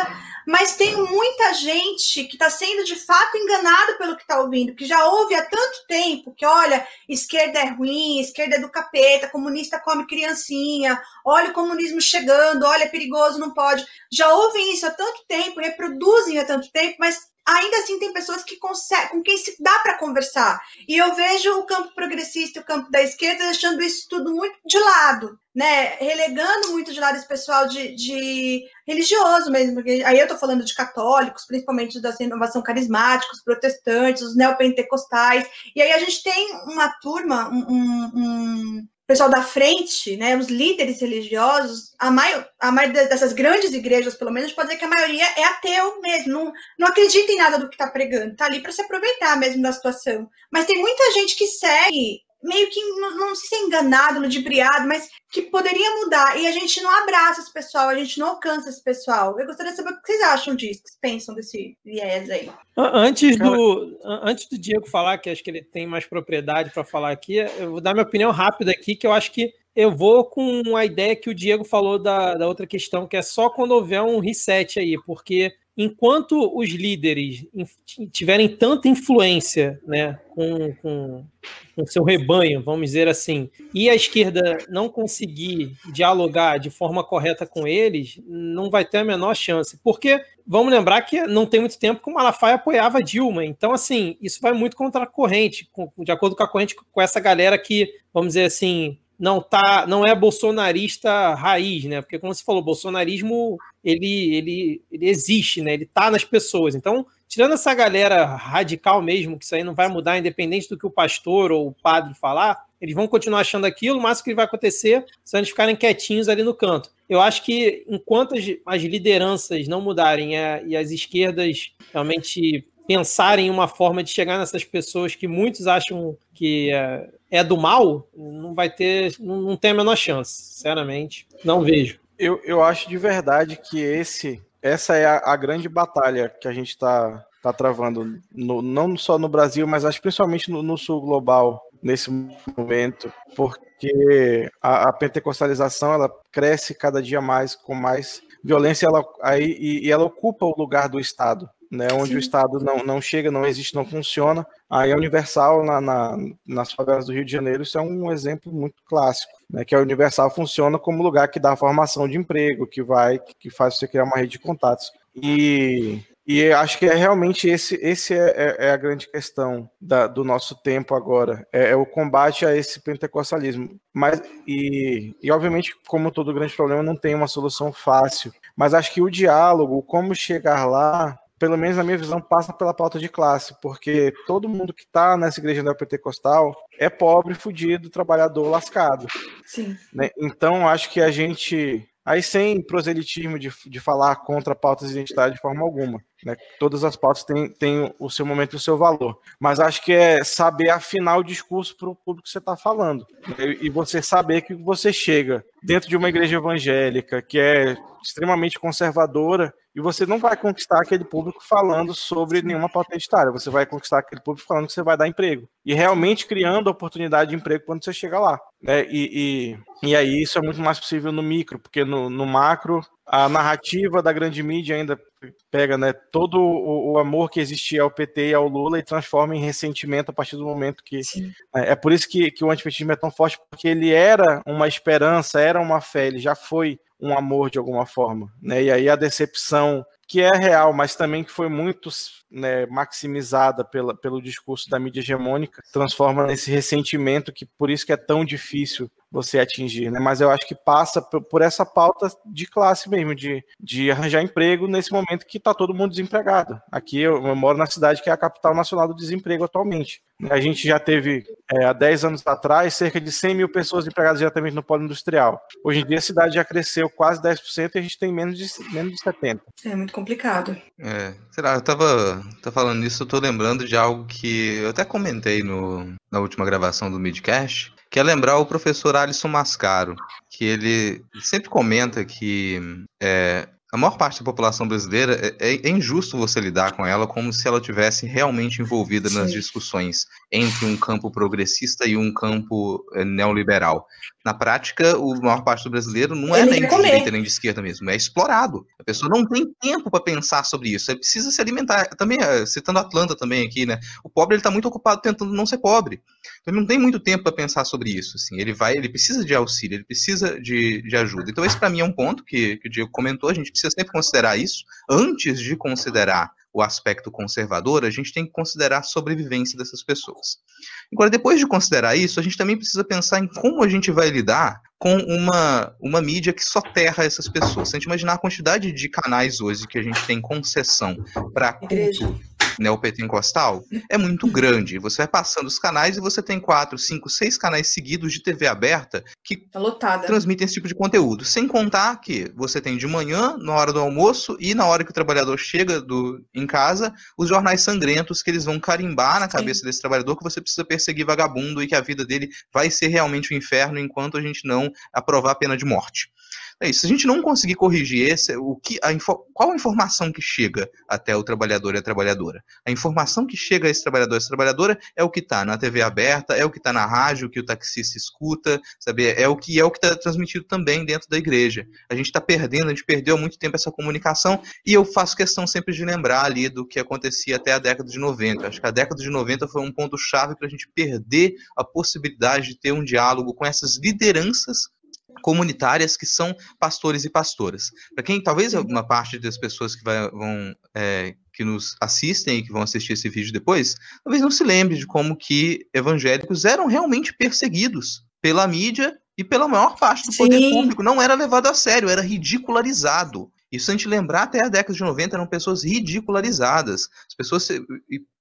mas tem muita gente que está sendo de fato enganado pelo que está ouvindo, que já ouve há tanto tempo que, olha, esquerda é ruim, esquerda é do capeta, comunista come criancinha, olha o comunismo chegando, olha, é perigoso, não pode. Já ouvem isso há tanto tempo, reproduzem há tanto tempo, mas ainda assim tem pessoas que conseguem, com quem se dá para conversar. E eu vejo o campo progressista o campo da esquerda deixando isso tudo muito de lado, né? Relegando muito de lado esse pessoal de, de religioso mesmo. Porque aí eu estou falando de católicos, principalmente da inovação carismáticos, protestantes, os neopentecostais. E aí a gente tem uma turma, um, um pessoal da frente, né, os líderes religiosos, a maior, a maioria dessas grandes igrejas, pelo menos, pode dizer que a maioria é ateu mesmo, não, não acredita em nada do que está pregando, está ali para se aproveitar mesmo da situação. Mas tem muita gente que segue meio que não, não se enganado, ludibriado, mas que poderia mudar. E a gente não abraça esse pessoal, a gente não alcança esse pessoal. Eu gostaria de saber o que vocês acham disso, o que vocês pensam desse viés aí. Antes do, antes do Diego falar, que acho que ele tem mais propriedade para falar aqui, eu vou dar minha opinião rápida aqui, que eu acho que eu vou com a ideia que o Diego falou da, da outra questão, que é só quando houver um reset aí, porque enquanto os líderes tiverem tanta influência né, com, com, com seu rebanho, vamos dizer assim, e a esquerda não conseguir dialogar de forma correta com eles, não vai ter a menor chance. Porque vamos lembrar que não tem muito tempo que o Malafaia apoiava Dilma. Então, assim, isso vai muito contra a corrente, de acordo com a corrente, com essa galera que, vamos dizer assim, não tá, não é bolsonarista raiz, né? Porque como você falou, bolsonarismo ele, ele, ele existe, né? Ele tá nas pessoas. Então, tirando essa galera radical mesmo, que isso aí não vai mudar, independente do que o pastor ou o padre falar, eles vão continuar achando aquilo, mas o que vai acontecer se eles ficarem quietinhos ali no canto. Eu acho que enquanto as, as lideranças não mudarem é, e as esquerdas realmente pensarem em uma forma de chegar nessas pessoas que muitos acham que é, é do mal, não vai ter, não, tem a menor chance, sinceramente. Não vejo. Eu, eu acho de verdade que esse essa é a, a grande batalha que a gente está tá travando, no, não só no Brasil, mas acho principalmente no, no sul global, nesse momento, porque a, a, pentecostalização ela cresce cada dia mais com mais violência ela, aí, e, e ela ocupa o lugar do Estado né, onde Sim. o Estado não, não chega, não existe, não funciona. Aí a Universal, na, na, nas favelas do Rio de Janeiro, isso é um exemplo muito clássico, né, que a Universal funciona como lugar que dá formação de emprego, que vai, que faz você criar uma rede de contatos. E, e acho que é realmente esse, esse é, é, é a grande questão da, do nosso tempo agora, é, é, o combate a esse pentecostalismo. Mas, e, e, obviamente, como todo grande problema, não tem uma solução fácil. Mas acho que o diálogo, como chegar lá, pelo menos na minha visão, passa pela pauta de classe, porque todo mundo que está nessa igreja neopentecostal é pobre, fudido, trabalhador, lascado. Sim. Né? Então, acho que a gente. Aí, sem proselitismo de, de falar contra pautas de identidade de forma alguma. Né? Todas as pautas têm, têm o seu momento e o seu valor. Mas acho que é saber afinar o discurso para o público que você está falando. Né? E você saber que você chega dentro de uma igreja evangélica que é extremamente conservadora e você não vai conquistar aquele público falando sobre nenhuma pauta identitária, você vai conquistar aquele público falando que você vai dar emprego. E realmente criando oportunidade de emprego quando você chega lá. Né? E, e, e aí isso é muito mais possível no micro, porque no, no macro a narrativa da grande mídia ainda pega né, todo o, o, amor que existia ao PT e ao Lula e transforma em ressentimento a partir do momento que. É, é, por isso que, que o antipetismo é tão forte, porque ele era uma esperança, era uma fé, ele já foi um amor de alguma forma. Né? E aí a decepção, que é real, mas também que foi muito né, maximizada pela, pelo discurso da mídia hegemônica, transforma nesse ressentimento que por isso que é tão difícil você atingir, né? Mas eu acho que passa por essa pauta de classe mesmo, de, de arranjar emprego nesse momento que está todo mundo desempregado. Aqui eu, eu, moro na cidade que é a capital nacional do desemprego atualmente. A gente já teve, é, há 10 anos atrás, cerca de 100 mil pessoas empregadas diretamente no polo industrial. Hoje em dia a cidade já cresceu quase 10% e a gente tem menos de, menos de 70%. É muito complicado. É, será, eu tava, tava falando nisso, eu tô lembrando de algo que eu até comentei no, na última gravação do Midcast, que é lembrar o professor Alisson Mascaro, que ele sempre comenta que é, a maior parte da população brasileira é, é, injusto você lidar com ela como se ela tivesse realmente envolvida Sim. nas discussões entre um campo progressista e um campo é, neoliberal. Na prática, o maior parte do brasileiro não é nem de direita nem de esquerda mesmo, é explorado. A pessoa não tem tempo para pensar sobre isso, é precisa se alimentar. Também, é, citando Atlanta também aqui, né? O pobre ele está muito ocupado tentando não ser pobre. Então ele não tem muito tempo para pensar sobre isso. Assim. Ele vai, ele precisa de auxílio, ele precisa de, de ajuda. Então esse para mim é um ponto que, que o Diego comentou. A gente precisa sempre considerar isso antes de considerar o aspecto conservador, a gente tem que considerar a sobrevivência dessas pessoas. Agora, depois de considerar isso, a gente também precisa pensar em como a gente vai lidar com uma, uma mídia que soterra essas pessoas. Se a gente imaginar a quantidade de canais hoje que a gente tem concessão para culto neopentecostal é muito grande. Você vai passando os canais e você tem quatro, cinco, seis canais seguidos de TV aberta que tá transmitem esse tipo de conteúdo. Sem contar que você tem de manhã, na hora do almoço e na hora que o trabalhador chega do, em casa, os jornais sangrentos que eles vão carimbar na cabeça Sim. desse trabalhador que você precisa perseguir vagabundo e que a vida dele vai ser realmente um inferno enquanto a gente não aprovar a pena de morte. É isso. Se a gente não conseguir corrigir esse, o que, a qual a informação que chega até o trabalhador e a trabalhadora? A informação que chega a esse trabalhador e essa trabalhadora é o que está na TV aberta, é o que está na rádio, que o taxista escuta, sabe? É o que é o que está transmitido também dentro da igreja. A gente está perdendo, a gente perdeu há muito tempo essa comunicação e eu faço questão sempre de lembrar ali do que acontecia até a década de 90. Acho que a década de 90 foi um ponto chave para a gente perder a possibilidade de ter um diálogo com essas lideranças comunitárias que são pastores e pastoras. Para quem talvez uma parte das pessoas que vai, vão é, que nos assistem e que vão assistir esse vídeo depois, talvez não se lembre de como que evangélicos eram realmente perseguidos pela mídia e pela maior parte do Sim. poder público. Não era levado a sério, era ridicularizado. Isso a gente lembrar até a década de 90 eram pessoas ridicularizadas. As pessoas,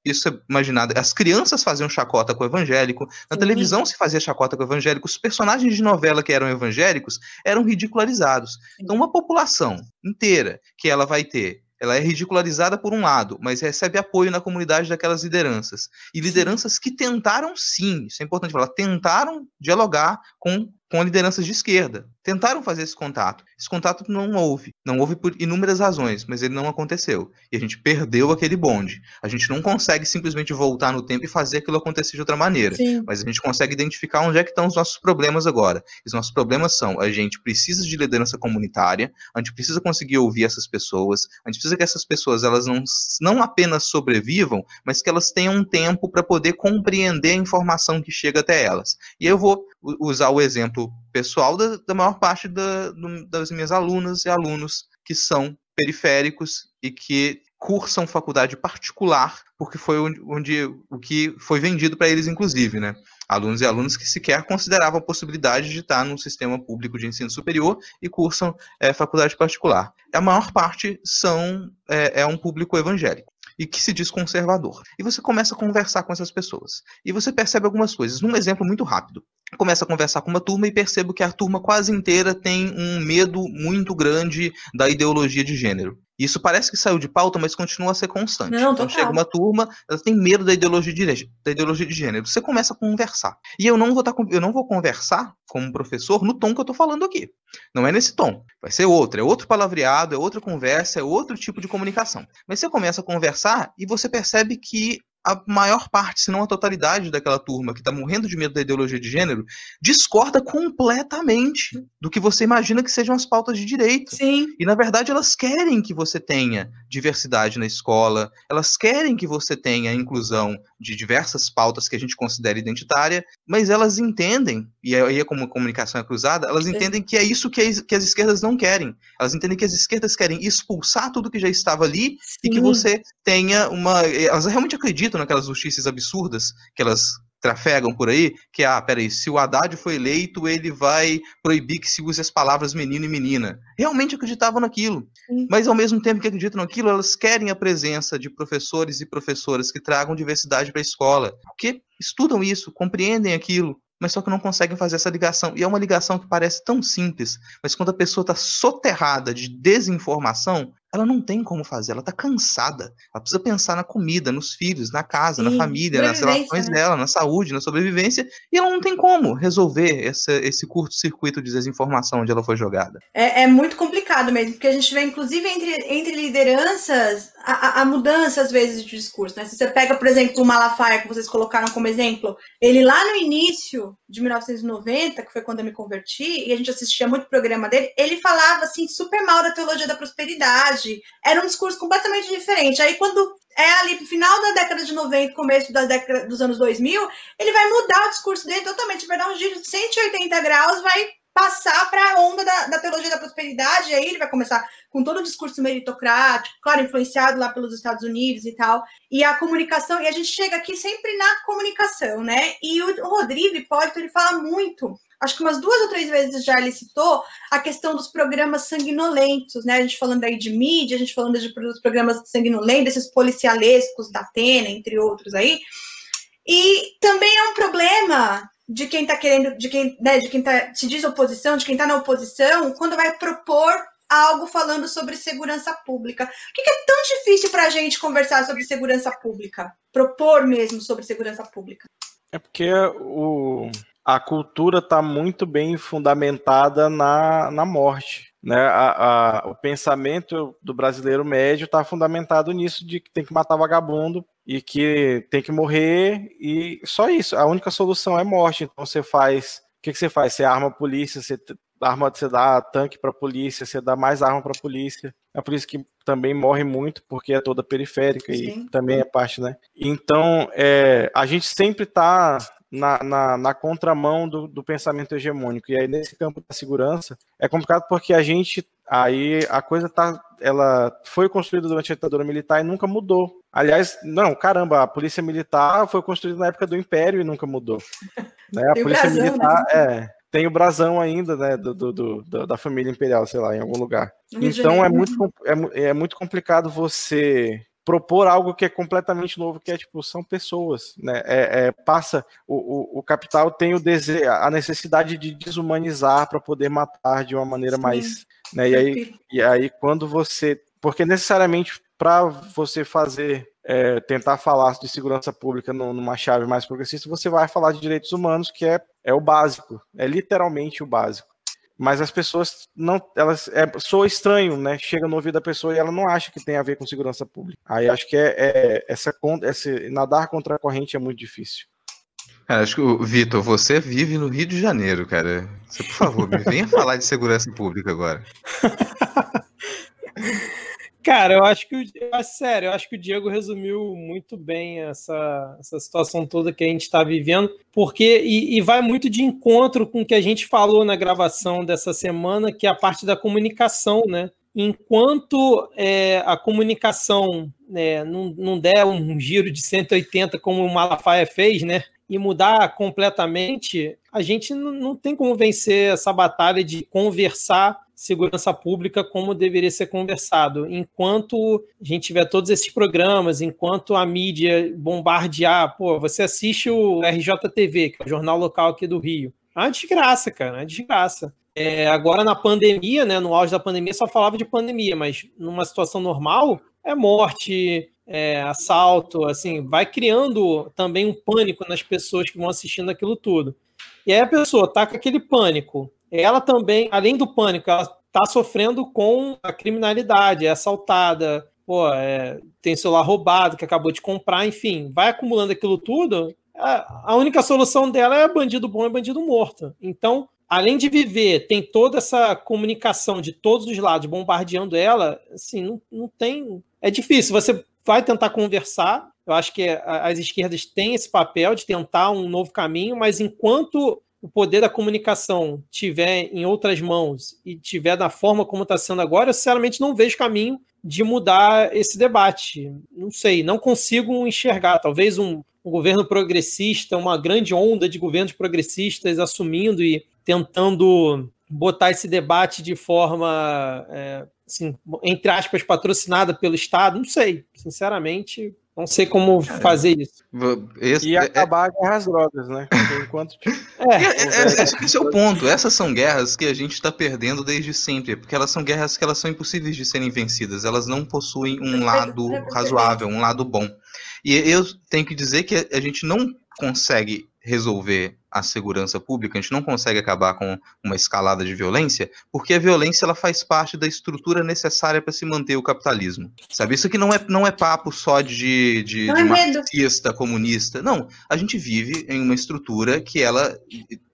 isso é imaginado, as crianças faziam chacota com o evangélico, na Sim. televisão se fazia chacota com o evangélico, os personagens de novela que eram evangélicos eram ridicularizados. Então uma população inteira que ela vai ter ela é ridicularizada por um lado, mas recebe apoio na comunidade daquelas lideranças. E lideranças que tentaram sim, isso é importante falar, tentaram dialogar com com lideranças de esquerda. Tentaram fazer esse contato. Esse contato não houve. Não houve por inúmeras razões, mas ele não aconteceu. E a gente perdeu aquele bonde. A gente não consegue simplesmente voltar no tempo e fazer aquilo acontecer de outra maneira. Sim. Mas a gente consegue identificar onde é que estão os nossos problemas agora. Os nossos problemas são: a gente precisa de liderança comunitária, a gente precisa conseguir ouvir essas pessoas, a gente precisa que essas pessoas elas não, não apenas sobrevivam, mas que elas tenham um tempo para poder compreender a informação que chega até elas. E eu vou usar o exemplo pessoal da, da maior parte da, do, das minhas alunas e alunos que são periféricos e que cursam faculdade particular, porque foi onde, onde o que foi vendido para eles, inclusive, né? Alunos e alunas que sequer consideravam a possibilidade de estar num sistema público de ensino superior e cursam é, faculdade particular. A maior parte são é, é um público evangélico e que se diz conservador. E você começa a conversar com essas pessoas. E você percebe algumas coisas. Num exemplo muito rápido. Começa a conversar com uma turma e percebo que a turma quase inteira tem um medo muito grande da ideologia de gênero. Isso parece que saiu de pauta, mas continua a ser constante. Não, então chega uma turma, ela tem medo da ideologia de, da ideologia de gênero. Você começa a conversar. E eu não vou tá, eu não vou conversar como professor no tom que eu estou falando aqui. Não é nesse tom. Vai ser outro, é outro palavreado, é outra conversa, é outro tipo de comunicação. Mas você começa a conversar e você percebe que a maior parte, se não a totalidade daquela turma que está morrendo de medo da ideologia de gênero, discorda completamente do que você imagina que sejam as pautas de direito. Sim. E na verdade elas querem que você tenha diversidade na escola, elas querem que você tenha inclusão de diversas pautas que a gente considera identitária, mas elas entendem, e aí é como a comunicação é cruzada, elas entendem que é isso que as, que as esquerdas não querem. Elas entendem que as esquerdas querem expulsar tudo que já estava ali Sim. e que você tenha uma. Elas realmente acreditam naquelas justiças absurdas que elas trafegam por aí, que, ah, peraí, se o Haddad foi eleito, ele vai proibir que se use as palavras menino e menina. Realmente acreditavam naquilo. Sim. Mas ao mesmo tempo que acreditam naquilo, elas querem a presença de professores e professoras que tragam diversidade para a escola. Porque estudam isso, compreendem aquilo, mas só que não conseguem fazer essa ligação. E é uma ligação que parece tão simples, mas quando a pessoa está soterrada de desinformação, ela não tem como fazer, ela está cansada. Ela precisa pensar na comida, nos filhos, na casa, Sim, na família, nas relações né? dela, na saúde, na sobrevivência, e ela não tem como resolver esse, esse curto-circuito de desinformação onde ela foi jogada. É, é, muito complicado mesmo, porque a gente vê, inclusive, entre, entre lideranças, a, a, mudança, às vezes, de discurso. Né? Se você pega, por exemplo, o Malafaia, que vocês colocaram como exemplo, ele lá no início de 1990, que foi quando eu me converti, e a gente assistia muito programa dele, ele falava, assim, super mal da teologia da prosperidade, era um discurso completamente diferente. Aí, quando é ali pro final da década de 90, começo da década dos anos 2000, ele vai mudar o discurso dele totalmente, vai dar um giro de 180 graus, vai passar para a onda da, da, teologia da prosperidade, aí ele vai começar com todo o discurso meritocrático, claro, influenciado lá pelos Estados Unidos e tal, e a comunicação, e a gente chega aqui sempre na comunicação, né? E o, o Rodrigo Hipólito, ele fala muito acho que umas duas ou três vezes já ele citou a questão dos programas sanguinolentos, né? A gente falando aí de mídia, a gente falando de, dos programas sanguinolentos, esses policialescos da Atena, entre outros aí. E também é um problema de quem está querendo, de quem, né, de quem tá, se diz oposição, de quem está na oposição, quando vai propor algo falando sobre segurança pública. Por que, que é tão difícil para a gente conversar sobre segurança pública? Propor mesmo sobre segurança pública? É porque o, a cultura está muito bem fundamentada na, na morte. Né? A, a, o pensamento do brasileiro médio está fundamentado nisso de que tem que matar vagabundo e que tem que morrer e só isso. A única solução é morte. Então você faz. O que, que você faz? Você arma a polícia, você arma, você dá tanque para a polícia, você dá mais arma para a polícia. É por isso que também morre muito, porque é toda periférica Sim. e também é parte, né? Então, é, a gente sempre está na, na, na contramão do, do, pensamento hegemônico. E aí, nesse campo da segurança, é complicado porque a gente. Aí a coisa tá. Ela foi construída durante a ditadura militar e nunca mudou. Aliás, não, caramba, a polícia militar foi construída na época do Império e nunca mudou. Né? A polícia brasão, militar, né? é. Tem o brasão ainda, né, do, do, do, da família imperial, sei lá, em algum lugar. Então é muito, é, é muito complicado você propor algo que é completamente novo, que é tipo, são pessoas, né? É, é passa o, o, o, capital tem o desejo, a necessidade de desumanizar para poder matar de uma maneira Sim. mais, né? E aí, e aí quando você, porque necessariamente para você fazer é, tentar falar de segurança pública numa chave mais progressista, você vai falar de direitos humanos, que é, é o básico, é literalmente o básico. Mas as pessoas não, elas é, soa estranho, né? Chega no ouvido da pessoa e ela não acha que tem a ver com segurança pública. Aí acho que é, é essa, essa nadar contra a corrente é muito difícil. Cara, acho que, Vitor, você vive no Rio de Janeiro, cara. Você, por favor, me venha falar de segurança pública agora. Cara, eu acho que o, sério, eu acho que o Diego resumiu muito bem essa, essa situação toda que a gente está vivendo, porque e, e, vai muito de encontro com o que a gente falou na gravação dessa semana, que é a parte da comunicação, né? Enquanto é, a comunicação né, não, não der um giro de 180 como o Malafaia fez, né? E mudar completamente, a gente não, não tem como vencer essa batalha de conversar segurança pública como deveria ser conversado. Enquanto a gente tiver todos esses programas, enquanto a mídia bombardear, pô, você assiste o RJTV, que é o jornal local aqui do Rio. É uma desgraça, cara, é uma desgraça. É, agora na pandemia, né, no auge da pandemia, só falava de pandemia, mas numa situação normal, é morte, é, assalto, assim, vai criando também um pânico nas pessoas que vão assistindo aquilo tudo. E aí a pessoa tá com aquele pânico, ela também, além do pânico, ela está sofrendo com a criminalidade, é assaltada, pô, é, tem celular roubado que acabou de comprar, enfim, vai acumulando aquilo tudo. A única solução dela é bandido bom e bandido morto. Então, além de viver, tem toda essa comunicação de todos os lados bombardeando ela, assim, não, não tem. É difícil. Você vai tentar conversar. Eu acho que as esquerdas têm esse papel de tentar um novo caminho, mas enquanto o poder da comunicação tiver em outras mãos e tiver da forma como está sendo agora, eu sinceramente não vejo caminho de mudar esse debate. Não sei, não consigo enxergar. Talvez um, um governo progressista, uma grande onda de governos progressistas assumindo e tentando botar esse debate de forma, é, assim, entre aspas, patrocinada pelo Estado, não sei. Sinceramente, não sei como fazer isso. Esse, e é, acabar é, a guerra às drogas, né? Enquanto... é, é, esse é o ponto. Essas são guerras que a gente está perdendo desde sempre, porque elas são guerras que elas são impossíveis de serem vencidas. Elas não possuem um lado razoável, um lado bom. E eu tenho que dizer que a gente não consegue resolver a segurança pública, a gente não consegue acabar com uma escalada de violência, porque a violência ela faz parte da estrutura necessária para se manter o capitalismo. Sabe? Isso aqui não é, não é papo só de, de, de é marxista, comunista. Não, a gente vive em uma estrutura que ela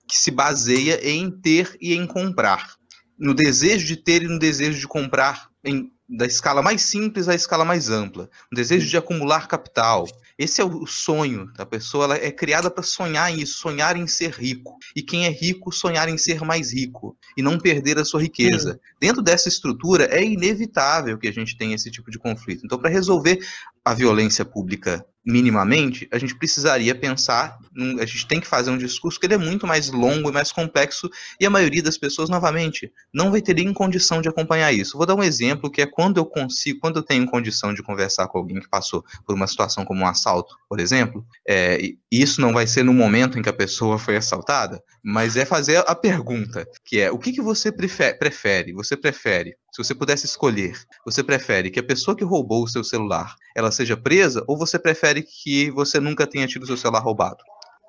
que se baseia em ter e em comprar. No desejo de ter e no desejo de comprar em, da escala mais simples à escala mais ampla. O desejo de acumular capital, esse é o sonho da pessoa, ela é criada para sonhar isso, sonhar em ser rico. E quem é rico, sonhar em ser mais rico e não perder a sua riqueza. Sim. Dentro dessa estrutura, é inevitável que a gente tenha esse tipo de conflito. Então, para resolver a violência pública minimamente, a gente precisaria pensar, a gente tem que fazer um discurso que ele é muito mais longo e mais complexo, e a maioria das pessoas, novamente, não vai ter nem condição de acompanhar isso. Vou dar um exemplo que é quando eu consigo, quando eu tenho condição de conversar com alguém que passou por uma situação como um assalto, por exemplo, é, isso não vai ser no momento em que a pessoa foi assaltada, mas é fazer a pergunta, que é, o que, que você prefere? Você prefere se você pudesse escolher, você prefere que a pessoa que roubou o seu celular, ela seja presa ou você prefere que você nunca tenha tido o seu celular roubado?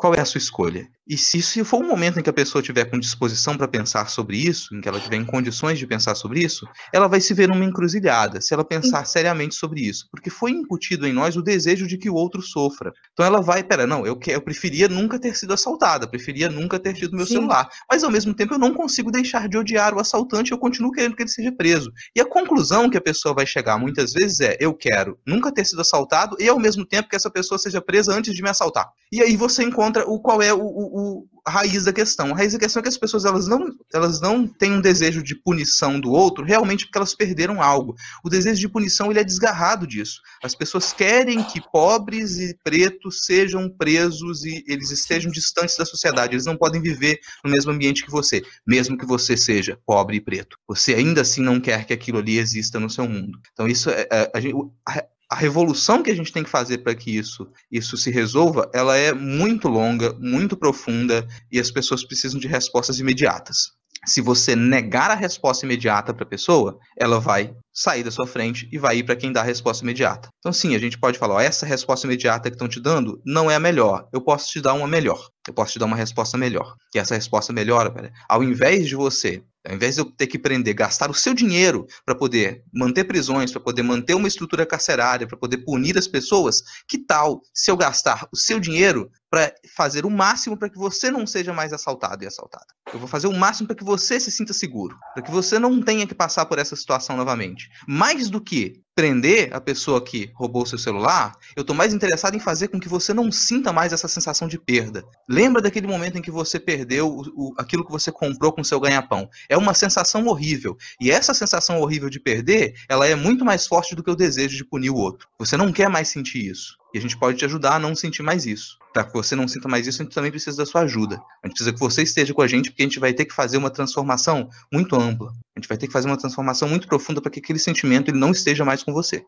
Qual é a sua escolha? E se isso for um momento em que a pessoa tiver com disposição para pensar sobre isso, em que ela tiver em condições de pensar sobre isso, ela vai se ver numa encruzilhada, se ela pensar seriamente sobre isso, porque foi incutido em nós o desejo de que o outro sofra. Então ela vai, pera, não, eu, eu preferia nunca ter sido assaltada, preferia nunca ter tido meu Sim. celular, mas ao mesmo tempo eu não consigo deixar de odiar o assaltante, eu continuo querendo que ele seja preso. E a conclusão que a pessoa vai chegar muitas vezes é, eu quero nunca ter sido assaltado e ao mesmo tempo que essa pessoa seja presa antes de me assaltar. E aí você encontra o qual é o, o, a raiz da questão. A raiz da questão é que as pessoas elas não, elas não têm um desejo de punição do outro realmente porque elas perderam algo. O desejo de punição ele é desgarrado disso. As pessoas querem que pobres e pretos sejam presos e eles estejam distantes da sociedade. Eles não podem viver no mesmo ambiente que você, mesmo que você seja pobre e preto. Você ainda assim não quer que aquilo ali exista no seu mundo. Então isso é, é a, a, a revolução que a gente tem que fazer para que isso, isso se resolva, ela é muito longa, muito profunda e as pessoas precisam de respostas imediatas. Se você negar a resposta imediata para a pessoa, ela vai sair da sua frente e vai ir para quem dá a resposta imediata. Então, sim, a gente pode falar: ó, essa resposta imediata que estão te dando não é a melhor. Eu posso te dar uma melhor. Eu posso te dar uma resposta melhor. E essa resposta melhor, ao invés de você ao invés de eu ter que prender, gastar o seu dinheiro para poder manter prisões, para poder manter uma estrutura carcerária, para poder punir as pessoas, que tal se eu gastar o seu dinheiro para fazer o máximo para que você não seja mais assaltado e assaltada? Eu vou fazer o máximo para que você se sinta seguro, para que você não tenha que passar por essa situação novamente. Mais do que prender a pessoa que roubou seu celular, eu estou mais interessado em fazer com que você não sinta mais essa sensação de perda. Lembra daquele momento em que você perdeu o, o, aquilo que você comprou com seu ganha-pão. É uma sensação horrível. E essa sensação horrível de perder, ela é muito mais forte do que o desejo de punir o outro. Você não quer mais sentir isso. E a gente pode te ajudar a não sentir mais isso. Para que você não sinta mais isso, a gente também precisa da sua ajuda. A gente precisa que você esteja com a gente, porque a gente vai ter que fazer uma transformação muito ampla. A gente vai ter que fazer uma transformação muito profunda para que aquele sentimento ele não esteja mais com você.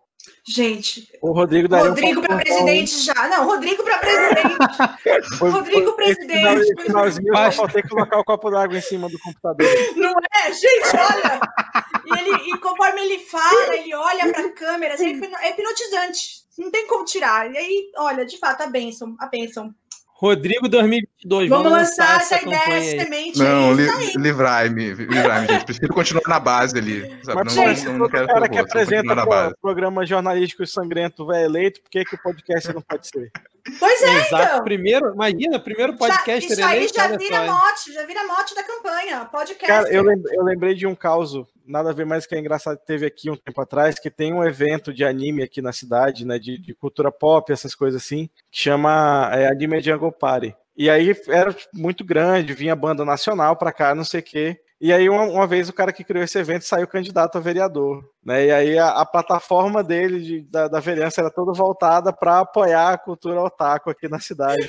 Gente, o Rodrigo daria Rodrigo um para presidente já. Não, Rodrigo para presidente. foi, Rodrigo foi, presidente. Finalzinho, eu só faltei colocar o copo d'água em cima do computador. Não é, gente, olha. E, ele, e conforme ele fala, ele olha para a câmera, assim, é hipnotizante. Não tem como tirar. E aí, olha, de fato, a bênção, a bênção. Rodrigo 2022. Vamos, vamos lançar, essa, essa ideia, essa semente. Não, li, livrai-me, livrai-me, gente. Prefiro continuar na base ali. Sabe? Mas, não, gente, não, não quero cara que apresenta o programa jornalístico sangrento vai eleito, por que, que o podcast não pode ser? Pois é, Exato. então. Primeiro, imagina, primeiro podcast já, Isso aí já vira mote, já vira mote da campanha. Podcast. Cara, eu lembrei, eu lembrei de um caso, nada a ver mais que é engraçado, teve aqui um tempo atrás, que tem um evento de anime aqui na cidade, né, de, de cultura pop, essas coisas assim, que chama é, Anime Jungle Party. E aí era muito grande, vinha banda nacional pra cá, não sei o quê. E aí, uma, uma, vez, o cara que criou esse evento saiu candidato a vereador. Né? E aí, a, a plataforma dele, de, da, da vereança, era toda voltada para apoiar a cultura otaku aqui na cidade.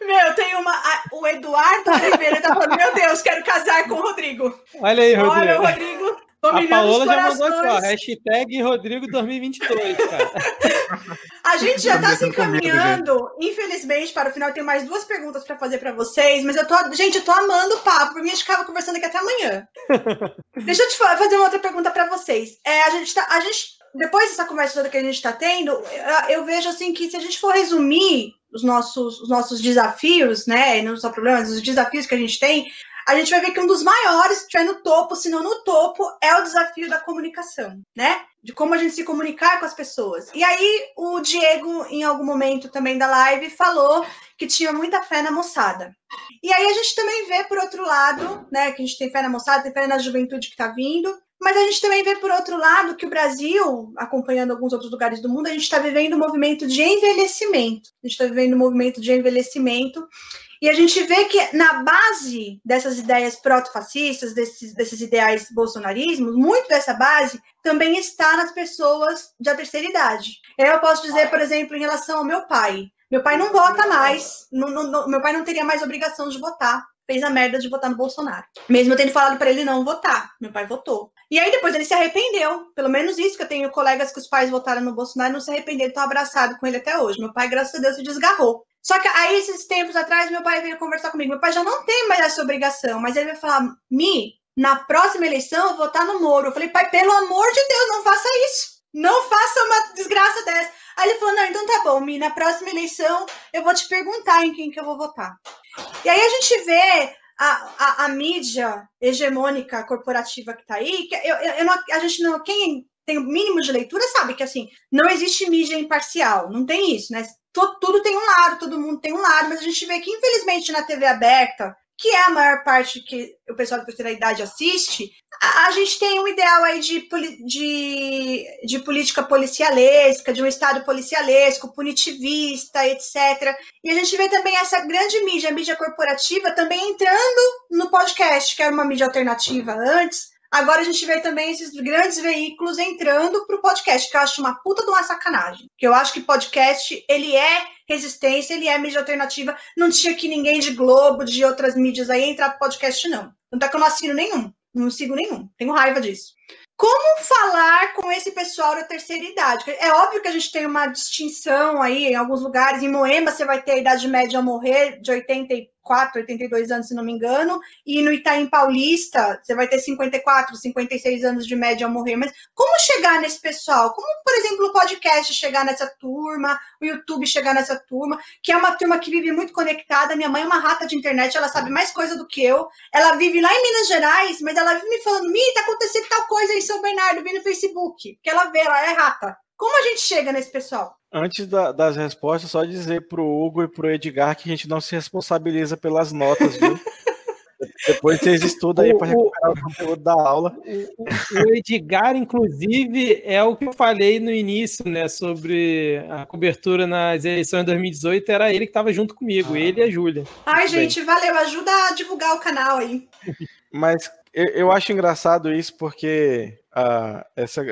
Meu, tem uma. A, o Eduardo Ribeiro tá falando: Meu Deus, quero casar com o Rodrigo. Olha aí, Rodrigo. Olha, o Rodrigo a Paola já mandou aqui, ó, hashtag Rodrigo 2022, cara. A gente já tá se encaminhando, infelizmente, para o final. Eu tenho mais duas perguntas para fazer para vocês, mas eu tô, gente, eu tô amando o papo, porque a gente ficava conversando aqui até amanhã. Deixa eu te fazer uma outra pergunta para vocês. É, a gente tá, a gente, depois dessa conversa toda que a gente tá tendo, eu, vejo assim que se a gente for resumir os nossos, os nossos desafios, né, não só problemas, os desafios que a gente tem, a gente vai ver que um dos maiores, que no topo, se não no topo, é o desafio da comunicação, né? De como a gente se comunicar com as pessoas. E aí, o Diego, em algum momento também da live, falou que tinha muita fé na moçada. E aí a gente também vê, por outro lado, né, que a gente tem fé na moçada, tem fé na juventude que está vindo, mas a gente também vê, por outro lado, que o Brasil, acompanhando alguns outros lugares do mundo, a gente está vivendo um movimento de envelhecimento. A gente está vivendo um movimento de envelhecimento e a gente vê que na base dessas ideias proto-fascistas, desses, desses ideais bolsonarismos, muito dessa base também está nas pessoas da terceira idade. Eu posso dizer, por exemplo, em relação ao meu pai. Meu pai não vota mais, não, não, meu pai não teria mais obrigação de votar. Fez a merda de votar no Bolsonaro. Mesmo eu tendo falado para ele não votar. Meu pai votou. E aí depois ele se arrependeu. Pelo menos isso, que eu tenho colegas que os pais votaram no Bolsonaro e não se arrependeram, estão abraçados com ele até hoje. Meu pai, graças a Deus, se desgarrou. Só que aí, esses tempos atrás, meu pai veio conversar comigo. Meu pai já não tem mais essa obrigação, mas ele vai falar: Mi, na próxima eleição eu vou votar no Moro. Eu falei, pai, pelo amor de Deus, não faça isso. Não faça uma desgraça dessa. Aí ele falou: não, então tá bom, Mi, na próxima eleição eu vou te perguntar em quem que eu vou votar. E aí a gente vê a, a, a mídia hegemônica corporativa que tá aí, que eu, eu, não, a gente não. Quem tem o mínimo de leitura sabe que assim, não existe mídia imparcial, não tem isso, né? tudo tem um lado, todo mundo tem um lado, mas a gente vê que, infelizmente, na TV aberta, que é a maior parte que o pessoal da terceira idade assiste, a, a gente tem um ideal aí de, de, de política policialesca, de um Estado policialesco, punitivista, etc. E a gente vê também essa grande mídia, a mídia corporativa, também entrando no podcast, que era uma mídia alternativa antes, Agora a gente vê também esses grandes veículos entrando para o podcast, que eu acho uma puta de uma sacanagem. Que eu acho que podcast, ele é resistência, ele é mídia alternativa. Não tinha que ninguém de Globo, de outras mídias aí entrar pro podcast, não. Não tá que eu não assino nenhum. Não sigo nenhum. Tenho raiva disso. Como falar com esse pessoal da terceira idade? É óbvio que a gente tem uma distinção aí em alguns lugares. Em Moema, você vai ter a idade média a morrer de 80 e 84, 82 anos, se não me engano, e no Itaim Paulista, você vai ter 54, 56 anos de média ao morrer. Mas como chegar nesse pessoal? Como, por exemplo, o podcast chegar nessa turma, o YouTube chegar nessa turma, que é uma turma que vive muito conectada. Minha mãe é uma rata de internet, ela sabe mais coisa do que eu. Ela vive lá em Minas Gerais, mas ela vive me falando: Mi, tá acontecendo tal coisa em São Bernardo, vi no Facebook. Porque ela vê, ela é rata. Como a gente chega nesse pessoal? Antes da, das respostas, só dizer pro Hugo e pro Edgar que a gente não se responsabiliza pelas notas, viu? Depois vocês estudam aí para recuperar o conteúdo da aula. O, o, Edgar, inclusive, é o que eu falei no início, né? Sobre a cobertura nas eleições de 2018. Era ele que estava junto comigo, ah. ele e a Júlia. Ai, gente, valeu. Ajuda a divulgar o canal aí. Mas eu, eu acho engraçado isso porque uh, essa,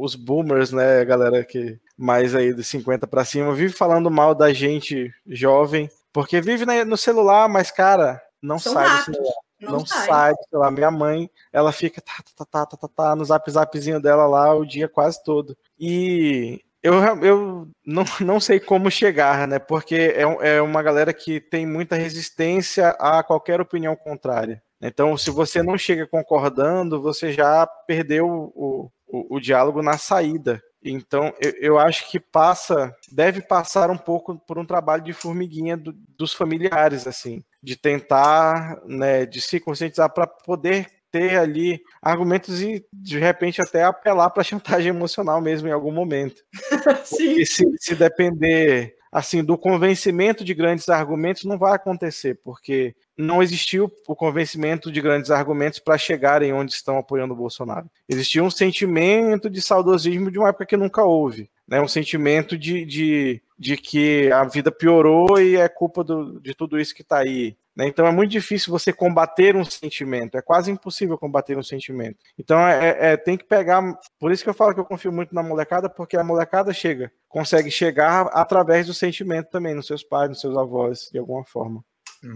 os boomers, né, galera que mais aí de 50 para cima, vive falando mal da gente jovem, porque vive no celular, mas, cara, não São sai rápidos. do celular. Não, não sai. sai, sei lá, minha mãe, ela fica tá, tá, tá, tá, tá, tá, no zap zapzinho dela lá o dia quase todo. E eu, eu não, não sei como chegar, né? Porque é, é uma galera que tem muita resistência a qualquer opinião contrária. Então, se você não chega concordando, você já perdeu o, o, o diálogo na saída. Então, eu, eu, acho que passa, deve passar um pouco por um trabalho de formiguinha do, dos familiares, assim, de tentar, né, de se conscientizar para poder ter ali argumentos e de repente até apelar para chantagem emocional mesmo em algum momento. Sim. se, se depender assim, do convencimento de grandes argumentos não vai acontecer, porque não existiu o convencimento de grandes argumentos para chegarem onde estão apoiando o Bolsonaro. Existia um sentimento de saudosismo de uma época que nunca houve, né? um sentimento de, de, de que a vida piorou e é culpa do, de tudo isso que está aí. Né? Então é muito difícil você combater um sentimento, é quase impossível combater um sentimento. Então é, é, é, tem que pegar. Por isso que eu falo que eu confio muito na molecada, porque a molecada chega, consegue chegar através do sentimento também, nos seus pais, nos seus avós, de alguma forma.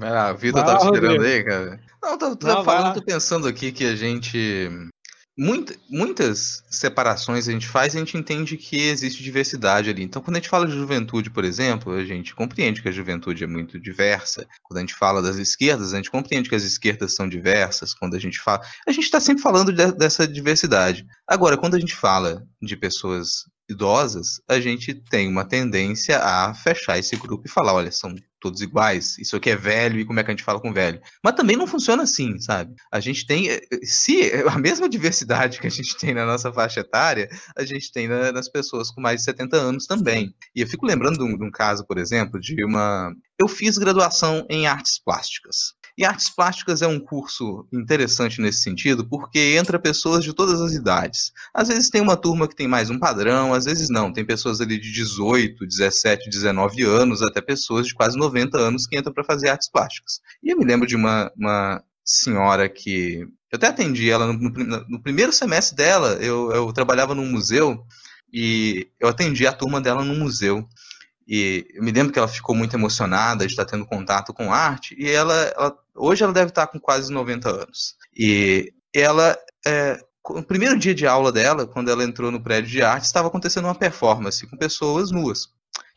A vida tá te esperando aí, cara. Não, tô, tô Não, falando, tô pensando aqui que a gente Muita, muitas separações a gente faz e a gente entende que existe diversidade ali. Então, quando a gente fala de juventude, por exemplo, a gente compreende que a juventude é muito diversa. Quando a gente fala das esquerdas, a gente compreende que as esquerdas são diversas. Quando a gente fala. A gente está sempre falando de, dessa diversidade. Agora, quando a gente fala de pessoas idosas, a gente tem uma tendência a fechar esse grupo e falar: olha, são todos iguais, isso aqui é velho e como é que a gente fala com velho. Mas também não funciona assim, sabe? A gente tem, eh, se a mesma diversidade que a gente tem na nossa faixa etária, a gente tem na, nas pessoas com mais de 70 anos também. E eu fico lembrando de um, de um caso, por exemplo, de uma. Eu fiz graduação em artes plásticas. E artes plásticas é um curso interessante nesse sentido, porque entra pessoas de todas as idades. Às vezes tem uma turma que tem mais um padrão, às vezes não. Tem pessoas ali de 18, 17, 19 anos, até pessoas de quase 90 anos que entram para fazer artes plásticas. E eu me lembro de uma, uma senhora que. Eu até atendi ela no, no, no primeiro semestre dela, eu, eu trabalhava num museu e eu atendi a turma dela no museu. E eu me lembro que ela ficou muito emocionada de estar tendo contato com arte, e ela, ela hoje ela deve estar com quase 90 anos. E ela, é, no primeiro dia de aula dela, quando ela entrou no prédio de arte, estava acontecendo uma performance com pessoas nuas.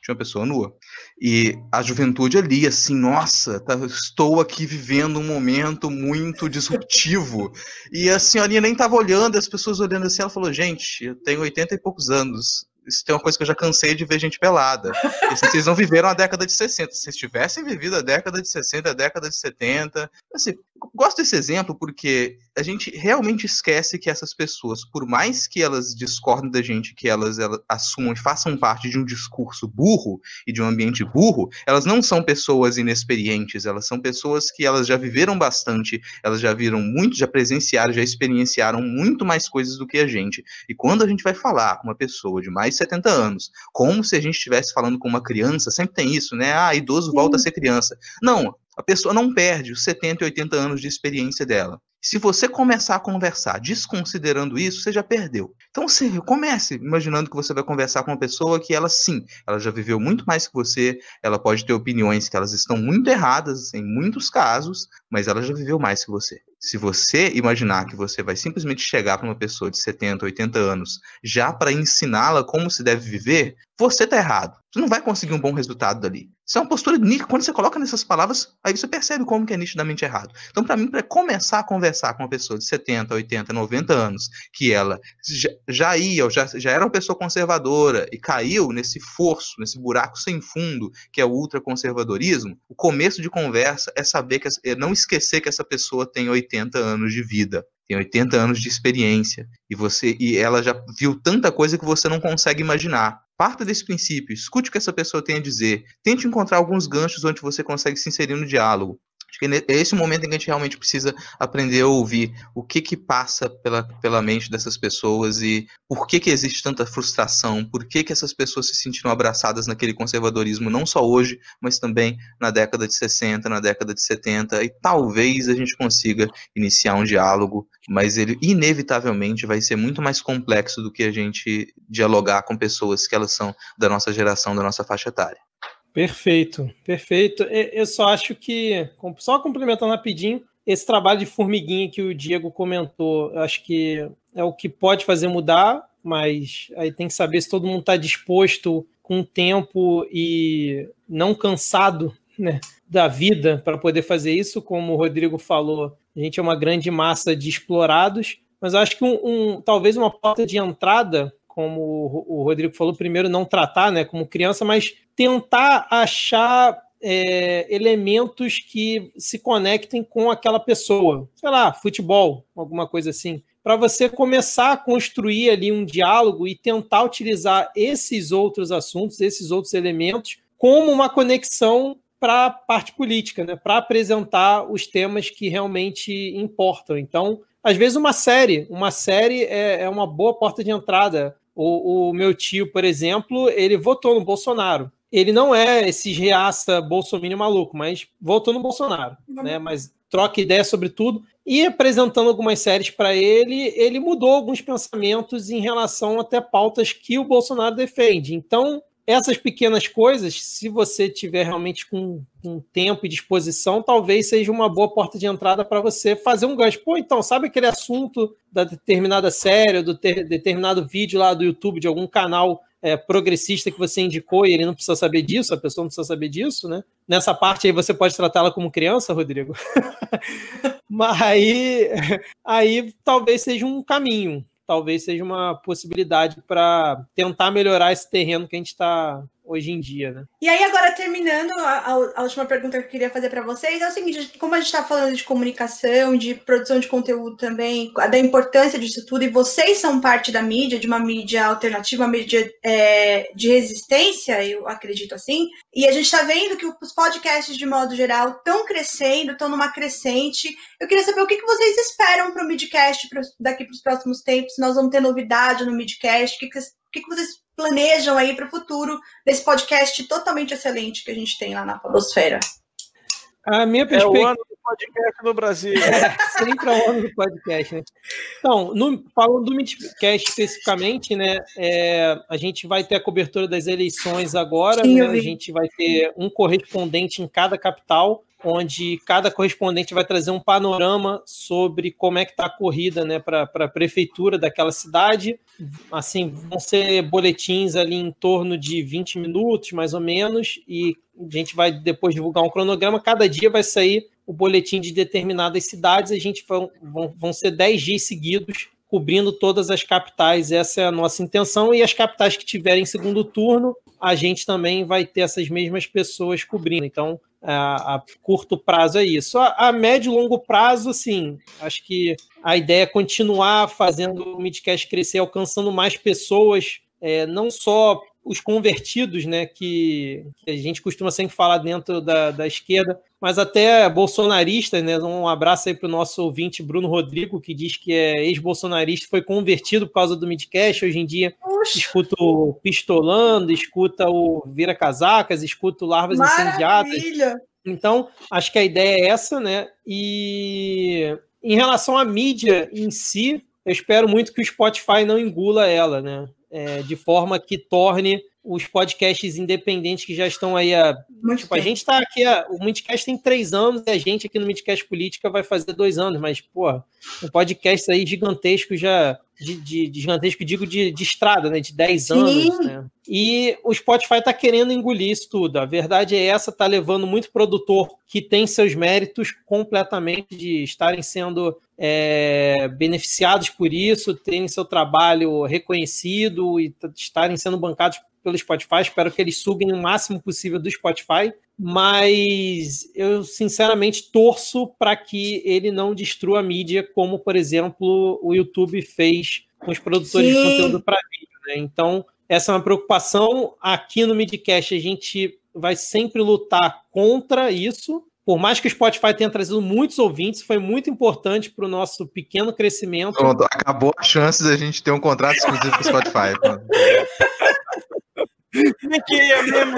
Tinha uma pessoa nua. E a juventude ali, assim, nossa, tá, estou aqui vivendo um momento muito disruptivo. E a senhorinha nem estava olhando, as pessoas olhando assim, ela falou, gente, eu tenho 80 e poucos anos isso tem uma coisa que eu já cansei de ver gente pelada. Assim, vocês não viveram a década de 60. Se vocês tivessem vivido a década de 60, a década de 70. Assim, gosto desse exemplo porque a gente realmente esquece que essas pessoas, por mais que elas discordem da gente, que elas, elas assumam e façam parte de um discurso burro e de um ambiente burro, elas não são pessoas inexperientes, elas são pessoas que elas já viveram bastante, elas já viram muito, já presenciaram, já experienciaram muito mais coisas do que a gente. E quando a gente vai falar com uma pessoa de mais de 70 anos, como se a gente estivesse falando com uma criança, sempre tem isso, né? Ah, idoso volta a ser criança. Não, a pessoa não perde os 70 e 80 anos de experiência dela. Se você começar a conversar desconsiderando isso, você já perdeu. Então, você comece imaginando que você vai conversar com uma pessoa que ela sim, ela já viveu muito mais que você, ela pode ter opiniões que elas estão muito erradas em muitos casos, mas ela já viveu mais que você. Se você imaginar que você vai simplesmente chegar para uma pessoa de 70, 80 anos já para ensiná-la como se deve viver, você está errado. Você não vai conseguir um bom resultado dali. Isso é uma postura nítida. Quando você coloca nessas palavras, aí você percebe como que é nitidamente errado. Então, para mim, para começar a conversar com uma pessoa de 70, 80, 90 anos, que ela já, já ia, já, já era uma pessoa conservadora e caiu nesse forço, nesse buraco sem fundo, que é o ultraconservadorismo, o começo de conversa é saber que é não esquecer que essa pessoa tem 80 anos de vida tem 80 anos de experiência e você e ela já viu tanta coisa que você não consegue imaginar. Parta desse princípio, escute o que essa pessoa tem a dizer, tente encontrar alguns ganchos onde você consegue se inserir no diálogo. Acho que é esse o momento em que a gente realmente precisa aprender a ouvir o que que passa pela, pela mente dessas pessoas e por que que existe tanta frustração, por que que essas pessoas se sentiram abraçadas naquele conservadorismo, não só hoje, mas também na década de 60, na década de 70, e talvez a gente consiga iniciar um diálogo, mas ele inevitavelmente vai ser muito mais complexo do que a gente dialogar com pessoas que elas são da nossa geração, da nossa faixa etária. Perfeito, perfeito. Eu só acho que, só complementando rapidinho, esse trabalho de formiguinha que o Diego comentou, acho que é o que pode fazer mudar, mas aí tem que saber se todo mundo está disposto com tempo e não cansado né, da vida para poder fazer isso. Como o Rodrigo falou, a gente é uma grande massa de explorados, mas acho que um, um talvez uma porta de entrada como o Rodrigo falou, primeiro não tratar né, como criança, mas tentar achar é, elementos que se conectem com aquela pessoa. Sei lá, futebol, alguma coisa assim. Para você começar a construir ali um diálogo e tentar utilizar esses outros assuntos, esses outros elementos, como uma conexão para a parte política, né? para apresentar os temas que realmente importam. Então, às vezes, uma série, uma série é, é uma boa porta de entrada o, o, meu tio, por exemplo, ele votou no Bolsonaro. Ele não é esse reaça bolsominion maluco, mas votou no Bolsonaro, uhum. né? Mas troca ideia sobre tudo. E apresentando algumas séries para ele, ele mudou alguns pensamentos em relação até pautas que o Bolsonaro defende. Então, essas pequenas coisas, se você tiver realmente com, com, tempo e disposição, talvez seja uma boa porta de entrada para você fazer um gancho. Pô, então, sabe aquele assunto da determinada série, do ter, determinado vídeo lá do YouTube, de algum canal é, progressista que você indicou e ele não precisa saber disso, a pessoa não precisa saber disso, né? Nessa parte aí você pode tratá-la como criança, Rodrigo. Mas aí, aí talvez seja um caminho talvez seja uma possibilidade para tentar melhorar esse terreno que a gente está hoje em dia, né? E aí, agora terminando, a, a última pergunta que eu queria fazer para vocês é o seguinte: como a gente está falando de comunicação, de produção de conteúdo também, da importância disso tudo, e vocês são parte da mídia, de uma mídia alternativa, uma mídia é, de resistência, eu acredito assim, e a gente está vendo que os podcasts, de modo geral, estão crescendo, estão numa crescente. Eu queria saber o que, que vocês esperam para o Midcast daqui para os próximos tempos, se nós vamos ter novidade no Midcast, o que, que, que, que vocês planejam aí para o futuro desse podcast totalmente excelente que a gente tem lá na Podosfera? A minha perspectiva. É o ano do podcast no Brasil. É, sempre é o ano do podcast, né? Então, no, falando do Midcast especificamente, né? É, a gente vai ter a cobertura das eleições agora, Sim, né? A gente vai ter um correspondente em cada capital onde cada correspondente vai trazer um panorama sobre como é que está a corrida né, para a prefeitura daquela cidade. Assim, vão ser boletins ali em torno de 20 minutos, mais ou menos, e a gente vai depois divulgar um cronograma. Cada dia vai sair o boletim de determinadas cidades, a gente vão, vão, vão ser 10 dias seguidos cobrindo todas as capitais, essa é a nossa intenção, e as capitais que tiverem segundo turno, a gente também vai ter essas mesmas pessoas cobrindo. Então, a, a curto prazo é isso. A, a, médio e longo prazo, sim, acho que a ideia é continuar fazendo o Midcast crescer, alcançando mais pessoas, é, não só os convertidos, né, que, que, a gente costuma sempre falar dentro da, da esquerda, mas até bolsonaristas, né, um abraço aí para o nosso ouvinte Bruno Rodrigo, que diz que é ex-bolsonarista, foi convertido por causa do Midcast, hoje em dia Puxa. escuta o Pistolando, escuta o Vira Casacas, escuta o Larvas Maravilha. Incendiadas. Então, acho que a ideia é essa, né, e em relação à mídia em si, eu espero muito que o Spotify não engula ela, né? É, de forma que torne os podcasts independentes que já estão aí a. tipo, a gente está aqui, a, o Midcast tem três anos e a gente aqui no Midcast Política vai fazer dois anos, mas, pô, um podcast aí gigantesco já. De, de, de gigantesco, digo de, de estrada, né? De 10 anos, né? E o Spotify está querendo engolir isso tudo. A verdade é essa, tá levando muito produtor que tem seus méritos completamente de estarem sendo é, beneficiados por isso, terem seu trabalho reconhecido e estarem sendo bancados pelo Spotify. Espero que eles suguem o máximo possível do Spotify. Mas eu sinceramente torço para que ele não destrua a mídia, como, por exemplo, o YouTube fez com os produtores Sim. de conteúdo para vídeo. Né? Então, essa é uma preocupação. Aqui no Midcast, a gente vai sempre lutar contra isso. Por mais que o Spotify tenha trazido muitos ouvintes, foi muito importante para o nosso pequeno crescimento. Pronto, acabou a chance da gente ter um contrato exclusivo com o Spotify. Nem queria mesmo.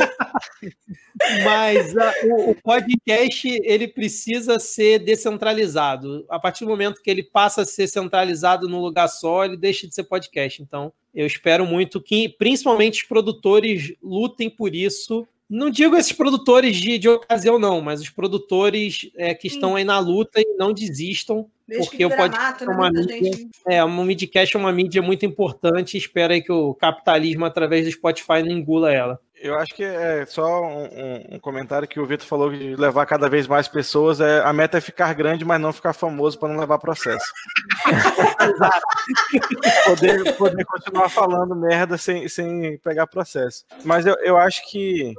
Mas a, o, o, podcast ele precisa ser descentralizado. A partir do momento que ele passa a ser centralizado num lugar só, ele deixa de ser podcast. Então, eu espero muito que, principalmente, os produtores lutem por isso. Não digo esses produtores de, de ocasião, não, mas os produtores é, que estão aí na luta e não desistam, Desde porque o podcast é uma mídia, é, uma midcast é uma mídia muito importante. Espero aí que o capitalismo, através do Spotify, não engula ela. Eu acho que é só um, um, comentário que o Vitor falou de levar cada vez mais pessoas. É, a meta é ficar grande, mas não ficar famoso para não levar processo. poder, poder continuar falando merda sem, sem pegar processo. Mas eu, eu acho que.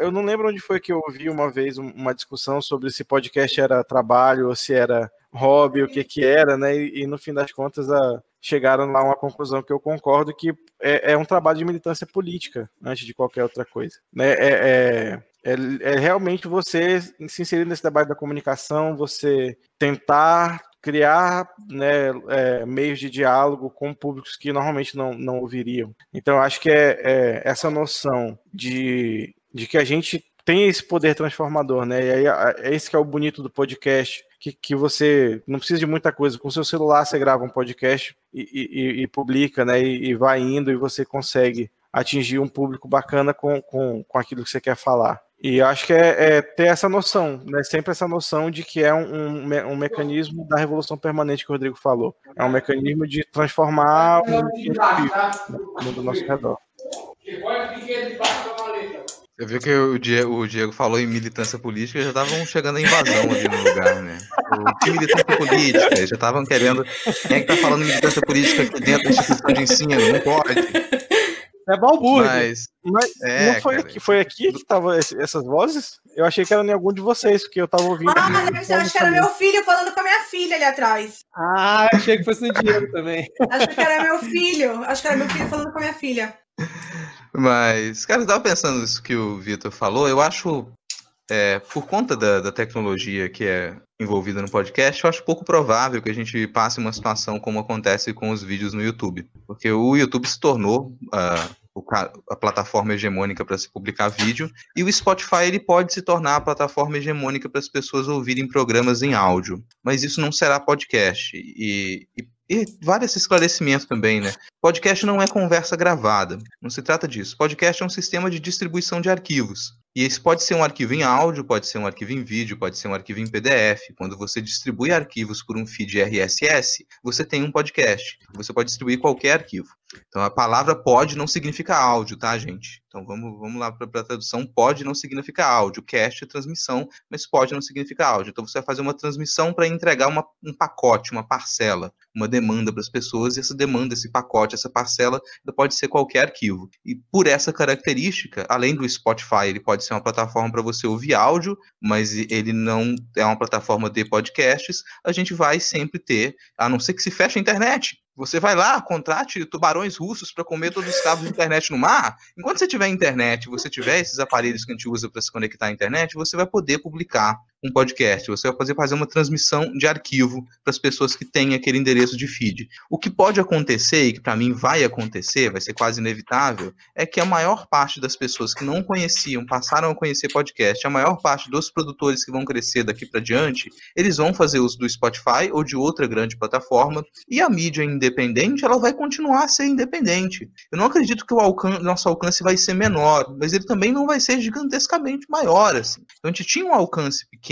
Eu não lembro onde foi que eu ouvi uma vez uma discussão sobre se podcast era trabalho ou se era hobby, o que que era, né? E, e no fim das contas a, chegaram lá a uma conclusão que eu concordo que é, é, um trabalho de militância política antes de qualquer outra coisa. Né? É, é, é, é realmente você se inserir nesse debate da comunicação, você tentar criar né, é, meios de diálogo com públicos que normalmente não, não ouviriam. Então, acho que é, é, essa noção de, de que a gente tem esse poder transformador, né? E aí é esse que é o bonito do podcast, que, que você não precisa de muita coisa. Com seu celular você grava um podcast e, e, e publica, né? E, e, vai indo e você consegue atingir um público bacana com, com, com aquilo que você quer falar. E acho que é, é, ter essa noção, né? Sempre essa noção de que é um, um, um, mecanismo da revolução permanente que o Rodrigo falou. É um mecanismo de transformar o mundo ao nosso redor. Eu vi que o Diego, o Diego, falou em militância política, já estavam chegando a invasão ali no lugar, né? O que militância política? Já estavam querendo. Quem é que tá falando militância política aqui dentro da instituição de ensino? Não pode. É balbúrdio. Mas, Mas é, não foi aqui, foi aqui que estavam essas vozes? Eu achei que era em algum de vocês, porque eu tava ouvindo. Ah, mas eu acho que era meu filho falando com a minha filha ali atrás. Ah, achei que fosse no Diego também. Acho que era meu filho. Acho que era meu filho falando com a minha filha. Mas, cara, eu tava pensando nisso que o Vitor falou. Eu acho, é, por conta da, da, tecnologia que é envolvida no podcast, eu acho pouco provável que a gente passe uma situação como acontece com os vídeos no YouTube. Porque o YouTube se tornou uh, a plataforma hegemônica para se publicar vídeo, e o Spotify ele pode se tornar a plataforma hegemônica para as pessoas ouvirem programas em áudio. Mas isso não será podcast. E, e e vários esclarecimentos também, né? Podcast não é conversa gravada, não se trata disso. Podcast é um sistema de distribuição de arquivos. E esse pode ser um arquivo em áudio, pode ser um arquivo em vídeo, pode ser um arquivo em PDF. Quando você distribui arquivos por um feed RSS, você tem um podcast. Você pode distribuir qualquer arquivo. Então a palavra pode não significa áudio, tá, gente? Então vamos, vamos lá para a tradução. Pode não significa áudio. Cast é transmissão, mas pode não significa áudio. Então você vai fazer uma transmissão para entregar uma, um pacote, uma parcela, uma demanda para as pessoas, e essa demanda, esse pacote, essa parcela, pode ser qualquer arquivo. E por essa característica, além do Spotify, ele pode ser uma plataforma para você ouvir áudio, mas ele não é uma plataforma de podcasts, a gente vai sempre ter, a não ser que se feche a internet. Você vai lá, contrate tubarões russos para comer todos os cabos de internet no mar. Enquanto você tiver internet, você tiver esses aparelhos que a gente usa para se conectar à internet, você vai poder publicar um podcast, você vai fazer, fazer uma transmissão de arquivo para as pessoas que têm aquele endereço de feed. O que pode acontecer, e que para mim vai acontecer, vai ser quase inevitável, é que a maior parte das pessoas que não conheciam passaram a conhecer podcast, a maior parte dos produtores que vão crescer daqui para diante, eles vão fazer uso do Spotify ou de outra grande plataforma, e a mídia independente, ela vai continuar a ser independente. Eu não acredito que o alcance, nosso alcance vai ser menor, mas ele também não vai ser gigantescamente maior, assim. Então a gente tinha um alcance pequeno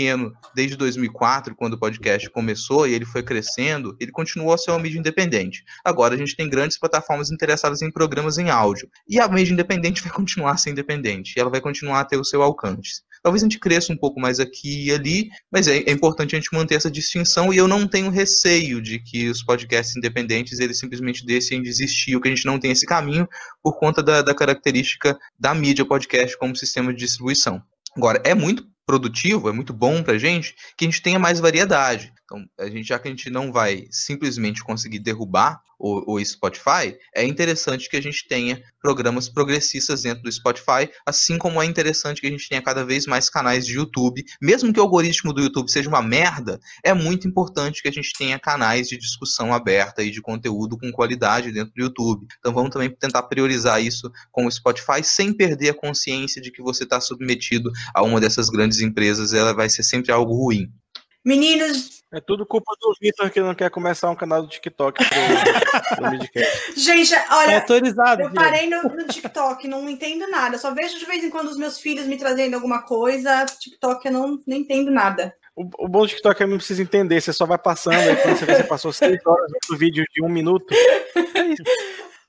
desde 2004, quando o podcast começou e ele foi crescendo, ele continuou a ser uma mídia independente. Agora a gente tem grandes plataformas interessadas em programas em áudio. E a mídia independente vai continuar a ser independente, ela vai continuar a ter o seu alcance. Talvez a gente cresça um pouco mais aqui e ali, mas é, é, importante a gente manter essa distinção e eu não tenho receio de que os podcasts independentes eles simplesmente deixem de existir, ou que a gente não tem esse caminho por conta da, da característica da mídia podcast como sistema de distribuição. Agora, é muito produtivo, é muito bom para a gente que a gente tenha mais variedade. Então, a gente, já que a gente não vai simplesmente conseguir derrubar o, o, Spotify, é interessante que a gente tenha programas progressistas dentro do Spotify, assim como é interessante que a gente tenha cada vez mais canais de YouTube. Mesmo que o algoritmo do YouTube seja uma merda, é muito importante que a gente tenha canais de discussão aberta e de conteúdo com qualidade dentro do YouTube. Então vamos também tentar priorizar isso com o Spotify sem perder a consciência de que você está submetido a uma dessas grandes empresas, ela vai ser sempre algo ruim. Meninos. É tudo culpa do Vitor que não quer começar um canal do TikTok pro, pro Gente, olha, é autorizado, eu parei no, no, TikTok, não entendo nada. Só vejo de vez em quando os meus filhos me trazendo alguma coisa. TikTok eu não, não entendo nada. O, o bom do TikTok é que não precisa entender, você só vai passando, aí quando você vê, você passou seis horas no vídeo de um minuto. É isso.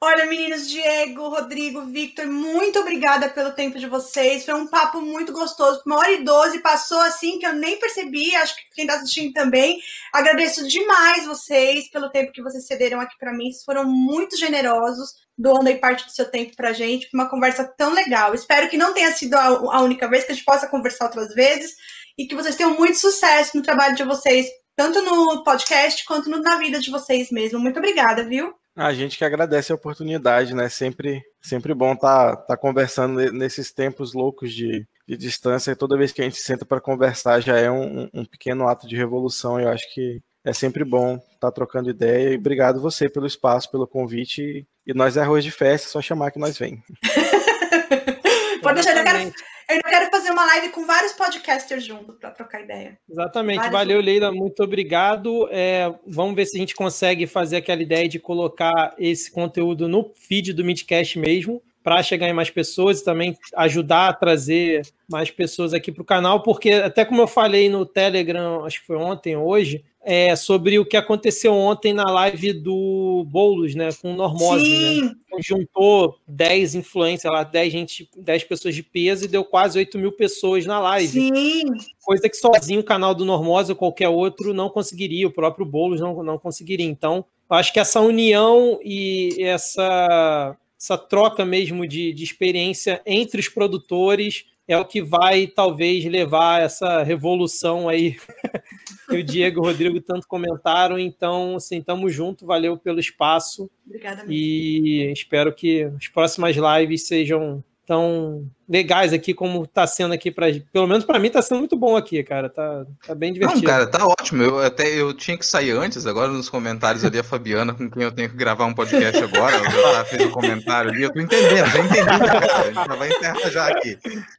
Olha, meninos, Diego, Rodrigo, Victor, muito obrigada pelo tempo de vocês. Foi um papo muito gostoso. Uma hora e doze passou assim que eu nem percebi. Acho que quem está assistindo também. Agradeço demais vocês pelo tempo que vocês cederam aqui para mim. Vocês foram muito generosos, doando aí parte do seu tempo para gente. Uma conversa tão legal. Espero que não tenha sido a única vez, que a gente possa conversar outras vezes e que vocês tenham muito sucesso no trabalho de vocês, tanto no podcast quanto na vida de vocês mesmo. Muito obrigada, viu? A gente que agradece a oportunidade, né? Sempre, sempre bom estar tá, tá conversando nesses tempos loucos de, de distância. Toda vez que a gente senta para conversar já é um, um, pequeno ato de revolução. Eu acho que é sempre bom estar tá trocando ideia. E obrigado você pelo espaço, pelo convite. E nós é arroz de festa, é só chamar que nós vem. Pode deixar, eu quero, eu quero fazer uma live com vários podcasters juntos para trocar ideia. Exatamente. Vários Valeu, Leila. Muito obrigado. É, vamos ver se a gente consegue fazer aquela ideia de colocar esse conteúdo no feed do Midcast mesmo, para chegar em mais pessoas e também ajudar a trazer mais pessoas aqui para o canal, porque até como eu falei no Telegram, acho que foi ontem, hoje, é, sobre o que aconteceu ontem na live do Boulos, né, com o Normose, Sim. né? Juntou 10 influências lá, 10, gente, 10 pessoas de peso e deu quase 8 mil pessoas na live. Sim. Coisa que sozinho o canal do Normose ou qualquer outro não conseguiria, o próprio Boulos não, não conseguiria. Então, acho que essa união e essa, essa troca mesmo de, de experiência entre os produtores é o que vai talvez levar essa revolução aí que o Diego e o Rodrigo tanto comentaram. Então, assim, tamo junto, valeu pelo espaço. Obrigada. E espero que as próximas lives sejam tão legais aqui como tá sendo aqui para pelo menos para mim tá sendo muito bom aqui, cara. Tá, tá bem divertido. Não, cara, tá ótimo. Eu até eu tinha que sair antes, agora nos comentários ali a Fabiana com quem eu tenho que gravar um podcast agora, ela fez um comentário ali, eu tô entendendo, já entendi, cara. A gente já vai encerrar já aqui.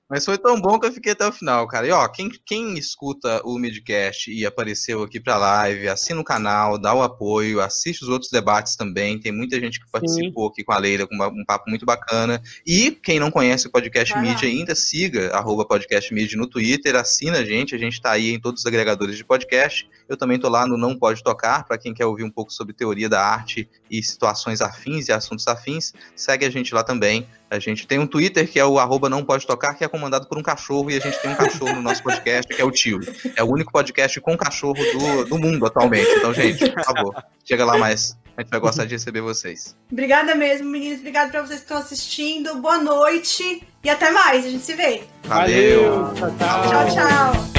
Mas foi tão bom que eu fiquei até o final, cara. E ó, quem, quem escuta o Midcast e apareceu aqui pra live, assina o canal, dá o apoio, assiste os outros debates também. Tem muita gente que participou Sim. aqui com a Leila, com um papo muito bacana. E quem não conhece o podcast. Mídia ainda, siga arroba podcast Mídia no Twitter, assina a gente, a gente tá aí em todos os agregadores de podcast. Eu também tô lá no Não Pode Tocar, para quem quer ouvir um pouco sobre teoria da arte e situações afins e assuntos afins. Segue a gente lá também. A gente tem um Twitter que é o arroba não pode tocar, que é comandado por um cachorro, e a gente tem um cachorro no nosso podcast, que é o Tio. É o único podcast com cachorro do, do mundo atualmente. Então, gente, por favor, chega lá mais. A gente vai gostar de receber vocês. Obrigada mesmo, meninos. Obrigada para vocês que estão assistindo. Boa noite e até mais. A gente se vê. Valeu. Valeu. tchau. tchau. tchau.